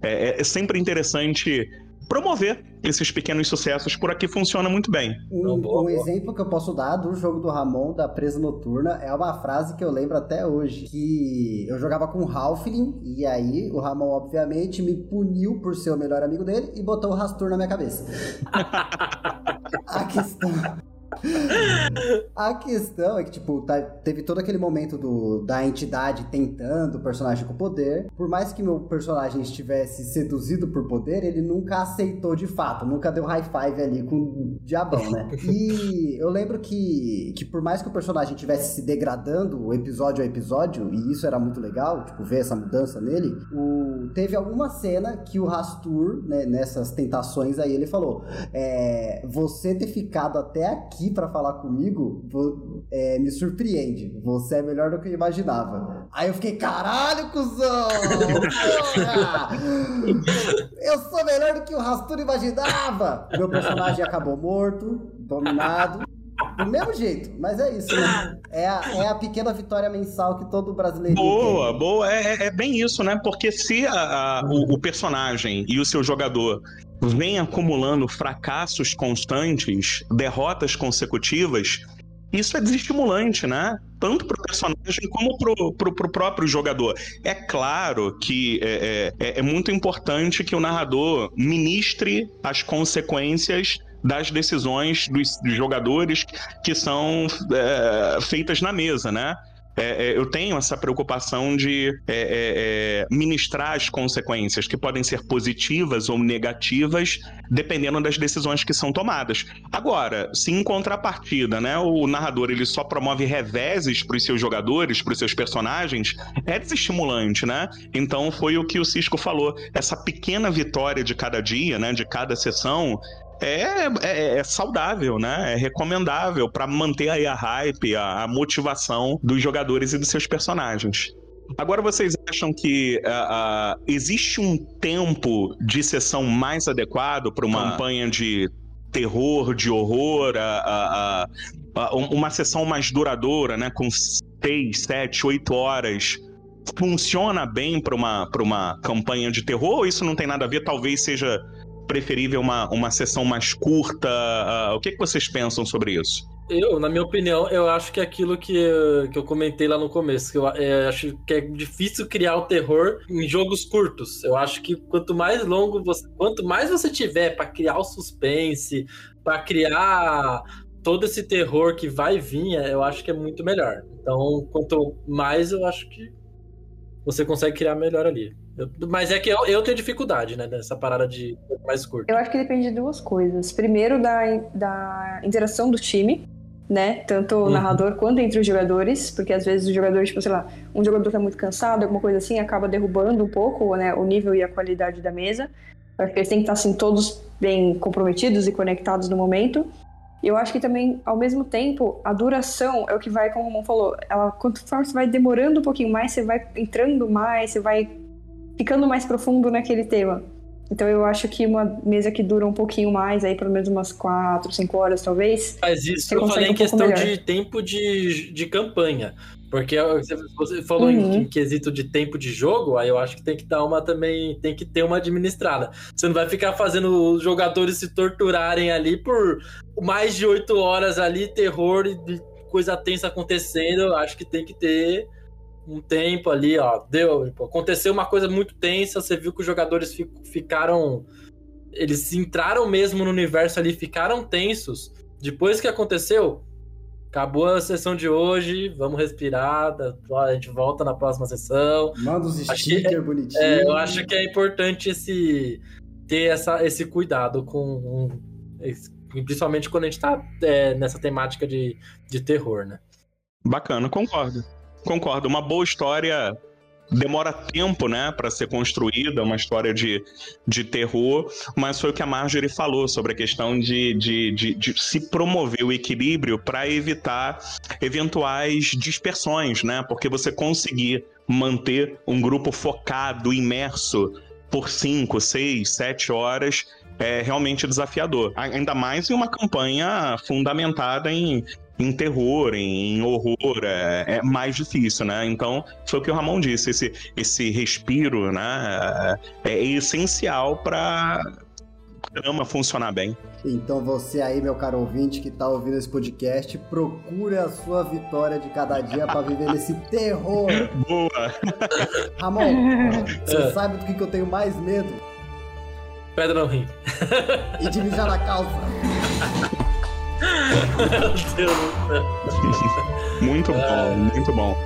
é, é sempre interessante promover esses pequenos sucessos. Por aqui funciona muito bem. Um, um exemplo que eu posso dar do jogo do Ramon, da Presa Noturna, é uma frase que eu lembro até hoje. Que eu jogava com o Halfling, e aí o Ramon, obviamente, me puniu por ser o melhor amigo dele e botou o Rastur na minha cabeça. (laughs) A questão é que, tipo, tá- teve todo aquele momento do, da entidade tentando o personagem com poder. Por mais que meu personagem estivesse seduzido por poder, ele nunca aceitou de fato, nunca deu high five ali com o diabão, né? (laughs) E eu lembro que, que por mais que o personagem estivesse se degradando episódio a episódio, e isso era muito legal, tipo, ver essa mudança nele, o, teve alguma cena que o Rastur, né, nessas tentações aí, ele falou: é, você ter ficado até aqui pra falar comigo é, me surpreende. Você é melhor do que eu imaginava. Aí eu fiquei, caralho, cuzão! Eu sou melhor do que o Rastur imaginava! Meu personagem acabou morto, dominado. Do mesmo jeito, mas é isso, né? É a, é a pequena vitória mensal que todo brasileiro Boa, boa. É, é- é bem isso, né? Porque se a- a- o, o personagem e o seu jogador vem acumulando fracassos constantes, derrotas consecutivas, isso é desestimulante, né? Tanto para o personagem como para o próprio jogador. É claro que é, é- é- é muito importante que o narrador ministre as consequências das decisões dos, dos jogadores que são é, feitas na mesa, né? É, é, eu tenho essa preocupação de é, é, é, ministrar as consequências, que podem ser positivas ou negativas, dependendo das decisões que são tomadas. Agora, se em contrapartida, né, o narrador ele só promove reveses para os seus jogadores, para os seus personagens, é desestimulante, né? Então foi o que o Cisco falou. Essa pequena vitória de cada dia, né, de cada sessão, é, é, é saudável, né? É recomendável para manter aí a hype, a, a motivação dos jogadores e dos seus personagens. Agora vocês acham que ah, ah, existe um tempo de sessão mais adequado para uma campanha de terror, de horror, a, a, a, uma sessão mais duradoura, né? Com seis, sete, oito horas. Funciona bem para uma, uma campanha de terror ou isso não tem nada a ver? Talvez seja preferível uma, uma sessão mais curta? Uh, o que, que vocês pensam sobre isso? Eu, na minha opinião, eu acho que é aquilo que, que eu comentei lá no começo, que eu é, acho que é difícil criar o terror em jogos curtos. Eu acho que quanto mais longo você, quanto mais você tiver para criar o suspense, para criar todo esse terror que vai vir, eu acho que é muito melhor. Então, quanto mais eu acho que você consegue criar melhor ali. Mas é que eu, eu, tenho dificuldade, né, nessa parada de mais curto. Eu acho que depende de duas coisas. Primeiro, da, da interação do time né? Tanto o uhum. narrador quanto entre os jogadores, porque às vezes o jogador, tipo, sei lá, um jogador tá muito cansado, alguma coisa assim, acaba derrubando um pouco, né, o nível e a qualidade da mesa. Acho que eles têm que estar, assim, todos bem comprometidos e conectados no momento. E eu acho que também, ao mesmo tempo, a duração é o que vai, como o Romão falou, ela, conforme você vai demorando um pouquinho mais, você vai entrando mais, você vai ficando mais profundo naquele tema. Então eu acho que uma mesa que dura um pouquinho mais, aí pelo menos umas 4, 5 horas talvez. Mas isso eu falei um em questão de tempo de, de campanha. Porque você falou uhum. em, em, quesito de tempo de jogo, aí eu acho que tem que dar uma também, tem que ter uma administrada. Você não vai ficar fazendo os jogadores se torturarem ali por mais de 8 horas ali, terror e coisa tensa acontecendo. Eu acho que tem que ter um tempo ali, ó, deu, tipo, aconteceu uma coisa muito tensa, você viu que os jogadores ficaram eles entraram mesmo no universo ali, ficaram tensos. Depois que aconteceu, acabou a sessão de hoje, vamos respirar, a gente volta na próxima sessão. Manda os stickers é, bonitinhos. É, eu acho que é importante esse ter essa, esse cuidado com um, principalmente quando a gente tá é, nessa temática de, de terror, né? Bacana, concordo. Concordo. Uma boa história demora tempo, né, para ser construída, uma história de, de terror, mas foi o que a Marjorie falou sobre a questão de, de, de, de se promover o equilíbrio para evitar eventuais dispersões, né, porque você conseguir manter um grupo focado, imerso por 5, 6, 7 horas é realmente desafiador. Ainda mais em uma campanha fundamentada em em terror, em, horror, é, é, mais difícil, né? Então, foi o que o Ramon disse, esse, esse respiro, né, é, é essencial para trama funcionar bem. Então você aí, meu caro ouvinte que tá ouvindo esse podcast, procure a sua vitória de cada dia para viver nesse terror. (laughs) Boa! Ramon, (laughs) você é. sabe do que, que eu tenho mais medo? Pedra no rim. E de mijar na calça. (laughs) Meu Deus do céu. Muito bom, é... muito bom.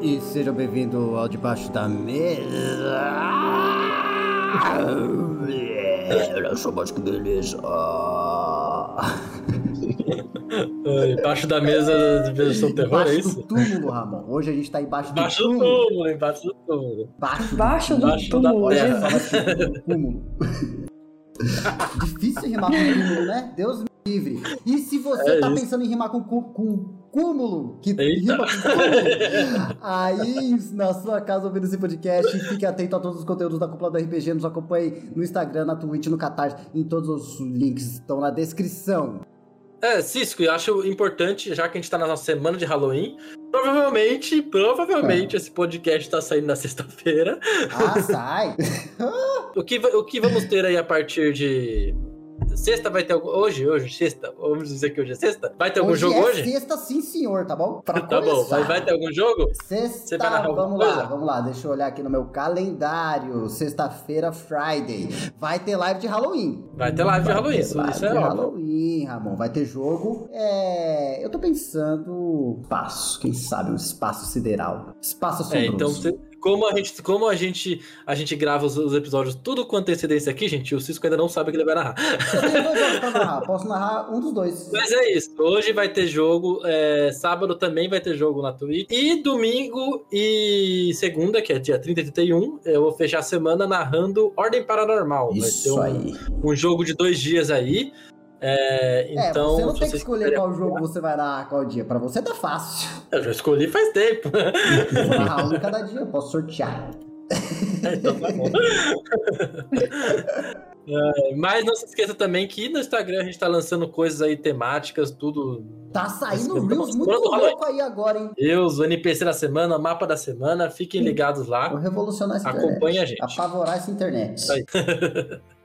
E seja bem-vindo ao Debaixo da Mesa. Olha só, mas que beleza. Embaixo da mesa de versão terror, é isso? Embaixo do túmulo, Ramon. Hoje a gente tá embaixo do embaixo túmulo. Do túmulo embaixo do túmulo. Embaixo, embaixo do, do túmulo. Hoje é túmulo. Difícil rimar com túmulo, né? Deus me livre. E se você é tá isso. pensando em rimar com, com cúmulo, que Eita. rima com cúmulo, aí na sua casa ouvindo esse podcast, fique atento a todos os conteúdos da Cúpula do RPG, nos acompanhe no Instagram, na Twitch, no Catarse, em todos os links estão na descrição. É, Cisco, eu acho importante, já que a gente tá na nossa semana de Halloween, provavelmente, provavelmente é. esse podcast tá saindo na sexta-feira. Ah, sai! (laughs) o, que, o que vamos ter aí a partir de Sexta vai ter algum. Hoje, hoje, sexta. Vamos dizer que hoje é sexta? Vai ter algum hoje jogo é hoje? Sexta, sim, senhor, tá bom? Pra (laughs) tá bom, mas vai ter algum jogo? Sexta, vamos lá, vamos lá. Deixa eu olhar aqui no meu calendário. Sexta-feira, Friday. Vai ter live de Halloween. Vai ter live vai de Halloween, isso, live isso é de Halloween, Ramon. Vai ter jogo. É... Eu tô pensando. Espaço, quem sabe, um espaço sideral. Espaço assombroso. É, então você como a gente, como a gente, a gente grava os, os episódios tudo com antecedência aqui, gente, o Cisco ainda não sabe que ele vai narrar. Eu tenho dois jogos pra narrar. (laughs) Posso narrar um dos dois. Mas é isso. Hoje vai ter jogo. é, sábado também vai ter jogo na Twitch. E domingo e segunda, que é dia 30 e 31, eu vou fechar a semana narrando Ordem Paranormal. vai ter Isso um, aí. um jogo de dois dias aí. É, É, então, você não se tem que escolher quiserem- qual jogo você vai narrar qual dia. Pra você tá fácil. Eu já escolhi faz tempo. Eu vou narrar um cada dia, eu posso sortear. então tá bom. (laughs) É, mas não se esqueça também que no Instagram a gente tá lançando coisas aí temáticas, tudo. Tá saindo Reels muito tempo- louco aí agora, hein? Deus, o NPC da semana, mapa da semana, fiquem ligados Vou lá. revolucionar essa internet. Acompanhe a gente. Apavorar essa internet. Isso aí. (laughs)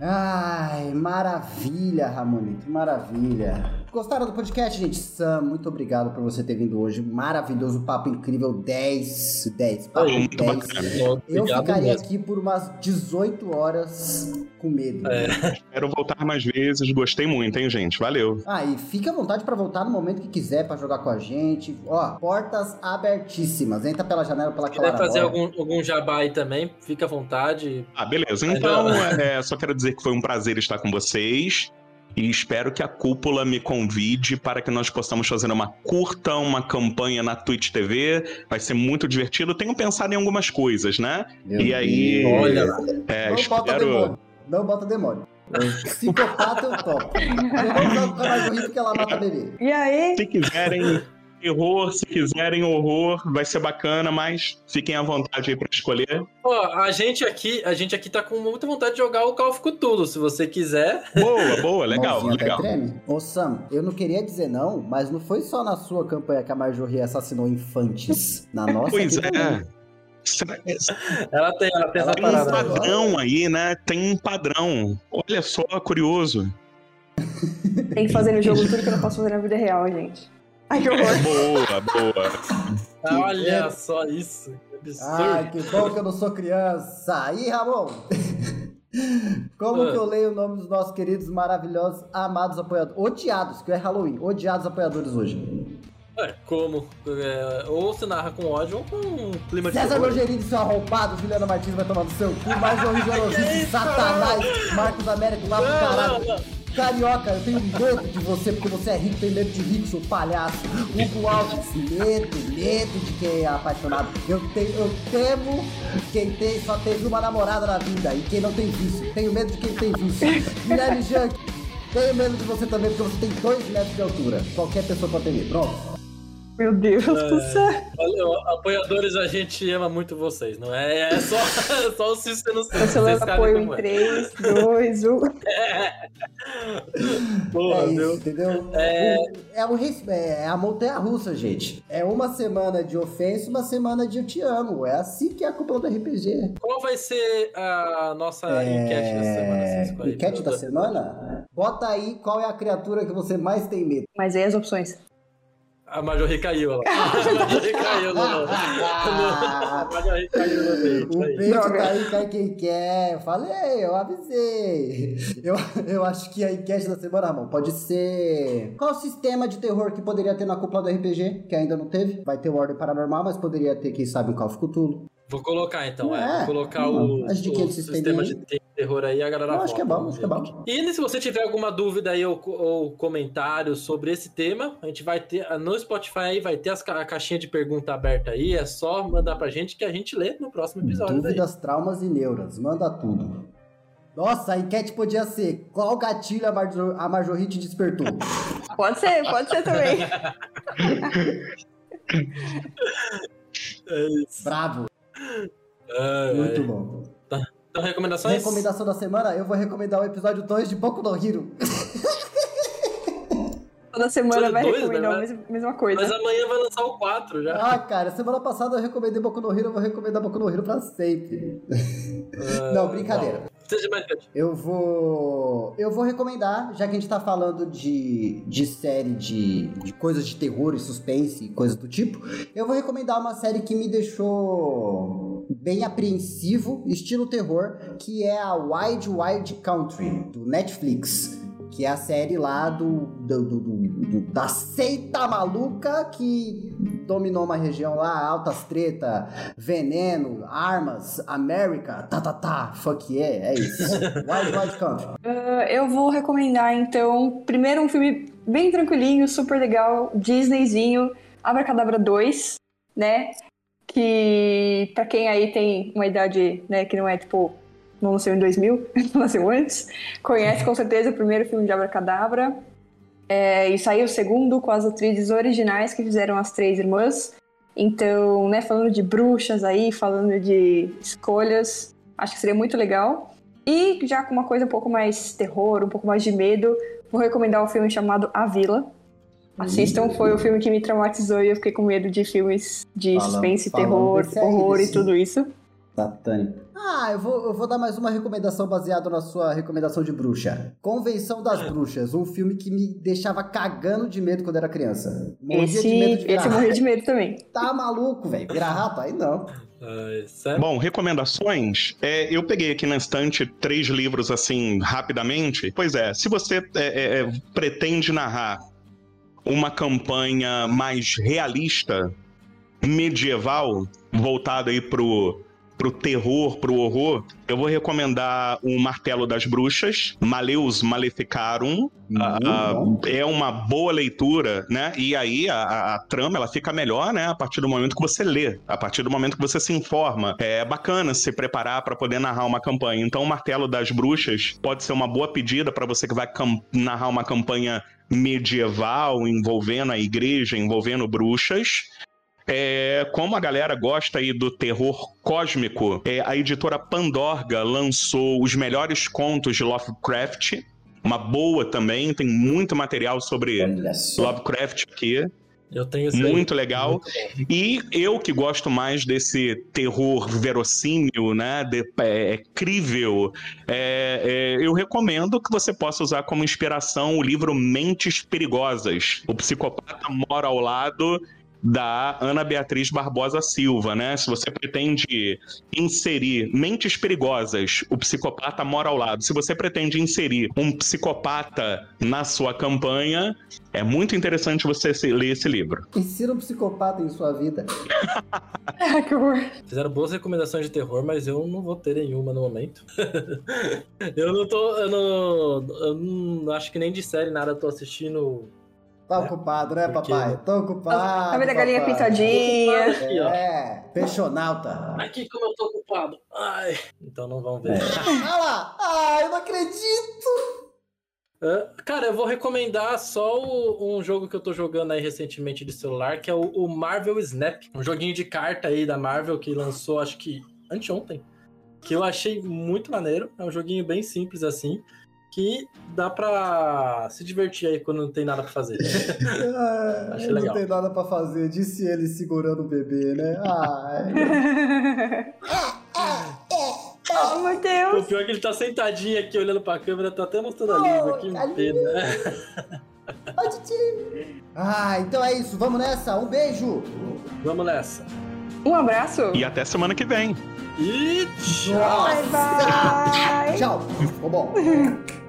Ai, maravilha, Ramonito, maravilha. Gostaram do podcast, gente? Sam, muito obrigado por você ter vindo hoje. Maravilhoso, papo incrível, 10, 10, papo muito 10. bacana. Eu ficaria mesmo. aqui por umas 18 horas com medo. É. Quero voltar mais vezes, gostei muito, hein, gente? Valeu. Ah, e fique à vontade pra voltar no momento que quiser pra jogar com a gente. Ó, portas abertíssimas. Entra pela janela, pela Se quiser fazer algum, algum jabá aí também, fica à vontade. Ah, beleza. Então, é, só quero dizer que foi um prazer estar com vocês. E espero que a cúpula me convide para que nós possamos fazer uma curta, uma campanha na Twitch TV. Vai ser muito divertido. Tenho pensado em algumas coisas, né? Meu E aí-. Olha lá. É, Não bota espero. demônio. Não bota demônio. Psicopata eu topo. Eu não jogo com a Marjorie porque ela mata bebê. E aí? Se quiserem terror, se quiserem horror, vai ser bacana, mas fiquem à vontade aí para escolher. Ó, a gente aqui, a gente aqui tá com muita vontade de jogar o Call of Cthulhu, se você quiser. Boa, boa, legal, Mãozinha legal. treme. Ô Sam, eu não queria dizer não, mas não foi só na sua campanha que a Marjorie assassinou infantes. Na nossa Pois aqui é. Ela tem, ela tem Ela tem um parada. agora. padrão aí, né? Tem um padrão. Olha só, curioso. Tem que fazer no jogo tudo que eu não posso fazer na vida real, gente. Ai, que horror. Boa, boa. Ah, Olha só isso. Que absurdo. Ai, que bom que eu não sou criança. Aí, Ramon. (laughs) Como Ah. que eu leio o nome dos nossos queridos, maravilhosos, amados apoiadores? Odiados, que é Halloween. Odiados apoiadores hoje. É, como? É, ou se narra com ódio ou com um clima de César terror. Nogerini, seu arrombado, Juliana Martins vai tomar no seu cu, Marjorie (laughs) Jorosice, Satanás, Marcos Américo, lá pro Não, caralho. Carioca, eu tenho medo de você, porque você é rico, tem medo de rico, seu palhaço. Hugo Alves, medo, medo de quem é apaixonado. Eu, tenho, eu temo quem tem, só teve uma namorada na vida e quem não tem vício. Tenho medo de quem tem vício. Guilherme Jank, tenho medo de você também, porque você tem dois metros de altura. Qualquer pessoa pode ter medo. Pronto. Meu Deus do céu. Ó, apoiadores, a gente ama muito vocês, não é? É só, é (laughs) só o Cícero não Cancelando vocês sabem apoio em é. 3, 2, 1. Porra, é isso, meu. entendeu? É- O- É, o res- é a montanha russa, gente. É uma semana de ofensa, uma semana de eu te amo. É assim que é a cúpula do RPG. Qual vai ser a nossa enquete da semana, É... Enquete da semana? Bota aí qual é a criatura que você mais tem medo. Mas aí as opções. A Majorri caiu lá. (laughs) A Majorri caiu no... (laughs) A Majorri caiu no bait O peito aí, cai quem quer. Eu falei, eu avisei. Eu, eu acho que a enquete da semana, Ramon, pode ser. Qual o sistema de terror que poderia ter na cúpula do RPG? Que ainda não teve. Vai ter o Ordem Paranormal, mas poderia ter, quem sabe, um Call of Cthulhu. Vou colocar então, é. É, Vou colocar hum, o, o sistema de terror aí, a galera Eu acho que é bom, acho que é bom. E se você tiver alguma dúvida aí ou, ou comentário sobre esse tema, a gente vai ter no Spotify aí, vai ter as, a caixinha de pergunta aberta aí, é só mandar pra gente que a gente lê no próximo episódio. daí. Dúvidas, traumas e neuras. Manda tudo. Nossa, a enquete podia ser qual gatilho a, Marjo a Marjorie te despertou? (laughs) Pode ser, pode ser também. (laughs) É isso. Bravo. Muito bom. Então, recomendações? Recomendação da semana, eu vou recomendar o episódio 2 de Boku no Hero. (laughs) Toda semana vai dois, recomendar né? a mesma, coisa. Mas amanhã vai lançar o 4 já. Ah, cara, semana passada eu recomendei Boku no Hero, eu vou recomendar Boku no Hero pra sempre. Ah, Não, brincadeira. bom. Seja. Eu vou. Eu vou recomendar, já que a gente tá falando de, de série de, de coisas de terror e suspense e coisas do tipo, eu vou recomendar uma série que me deixou bem apreensivo, estilo terror, que é a Wild Wild Country, do Netflix. Que é a série lá do, do- do- do- do- da seita maluca que dominou uma região lá, altas treta, veneno, armas, América, tá, tá, tá, fuck yeah, é isso. (laughs) Wild Wild Country. Ah, eu vou recomendar, então, primeiro um filme bem tranquilinho, super legal, Disneyzinho, Abracadabra 2, né? Que pra quem aí tem uma idade, né, que não é tipo, não nasceu em 2000, (laughs) nasceu antes, conhece com certeza o primeiro filme de Abracadabra. É, e saiu o segundo com as atrizes originais que fizeram as três irmãs. Então, né, falando de bruxas aí, falando de escolhas, acho que seria muito legal. E já com uma coisa um pouco mais terror, um pouco mais de medo, vou recomendar um filme chamado A Vila. Assistam, foi o filme que me traumatizou e eu fiquei com medo de filmes de Fala- suspense, terror, horror e tudo isso. Satânico. Ah, eu vou, eu vou dar mais uma recomendação baseada na sua recomendação de bruxa. Convenção das Bruxas, um filme que me deixava cagando de medo quando era criança. Morria Esse, de medo de esse eu morri rato. de medo também. Tá maluco, velho. Virar rato? Aí não. Bom, recomendações. É, eu peguei aqui na estante três livros assim rapidamente. Pois é, se você é, é, é, pretende narrar uma campanha mais realista, medieval, voltada aí pro, pro terror, pro horror, eu vou recomendar o Martelo das Bruxas, Maleus Maleficarum. Ah, ah, é uma boa leitura, né? E aí a, a- a trama ela fica melhor, né? A partir do momento que você lê, a partir do momento que você se informa. É bacana se preparar para poder narrar uma campanha. Então, o Martelo das Bruxas pode ser uma boa pedida para você que vai narrar uma campanha medieval envolvendo a igreja, envolvendo bruxas. É, como a galera gosta aí do terror cósmico, é, a editora Pandorga lançou os melhores contos de Lovecraft. Uma boa também, tem muito material sobre. Lovecraft aqui. Eu tenho esse aí. Muito legal. Muito bom. E eu que gosto mais desse terror verossímil, né? De, é, é crível, é, é, eu recomendo que você possa usar como inspiração o livro Mentes Perigosas. O psicopata mora ao lado da Ana Beatriz Barbosa Silva, né? Se você pretende inserir Mentes Perigosas, o psicopata mora ao lado. Se você pretende inserir um psicopata na sua campanha, é muito interessante você se- ler esse livro. Insira um psicopata em sua vida. Ah, (laughs) que horror. Fizeram boas recomendações de terror, mas eu não vou ter nenhuma no momento. (laughs) eu não tô. Eu não, eu não acho que nem de série nada eu tô assistindo. Tá É. ocupado, né, Porque- papai? Tô ocupado. Tá vendo a galinha papai. pintadinha? Aqui, ó. É, peixonauta. Aqui como eu tô ocupado. Ai. Então não vão ver. Olha lá. Ah, eu não acredito. Cara, eu vou recomendar só o- um jogo que eu tô jogando aí recentemente de celular, que é o, o Marvel Snap. Um joguinho de carta aí da Marvel que lançou, acho que anteontem. Que eu achei muito maneiro. É um joguinho bem simples assim. Que dá pra se divertir aí quando não tem nada pra fazer. (laughs) Ah, Achei eu não legal. tem nada pra fazer, disse ele segurando o bebê, né? Ai. oh, meu O Deus. pior é que ele tá sentadinho aqui olhando pra câmera, tá até mostrando a língua. Que a pena. ah, então é isso, vamos nessa. Um beijo. Vamos nessa. Um abraço. E até semana que vem. E tchau! Bye, bye. Tchau. Ficou bom. (laughs)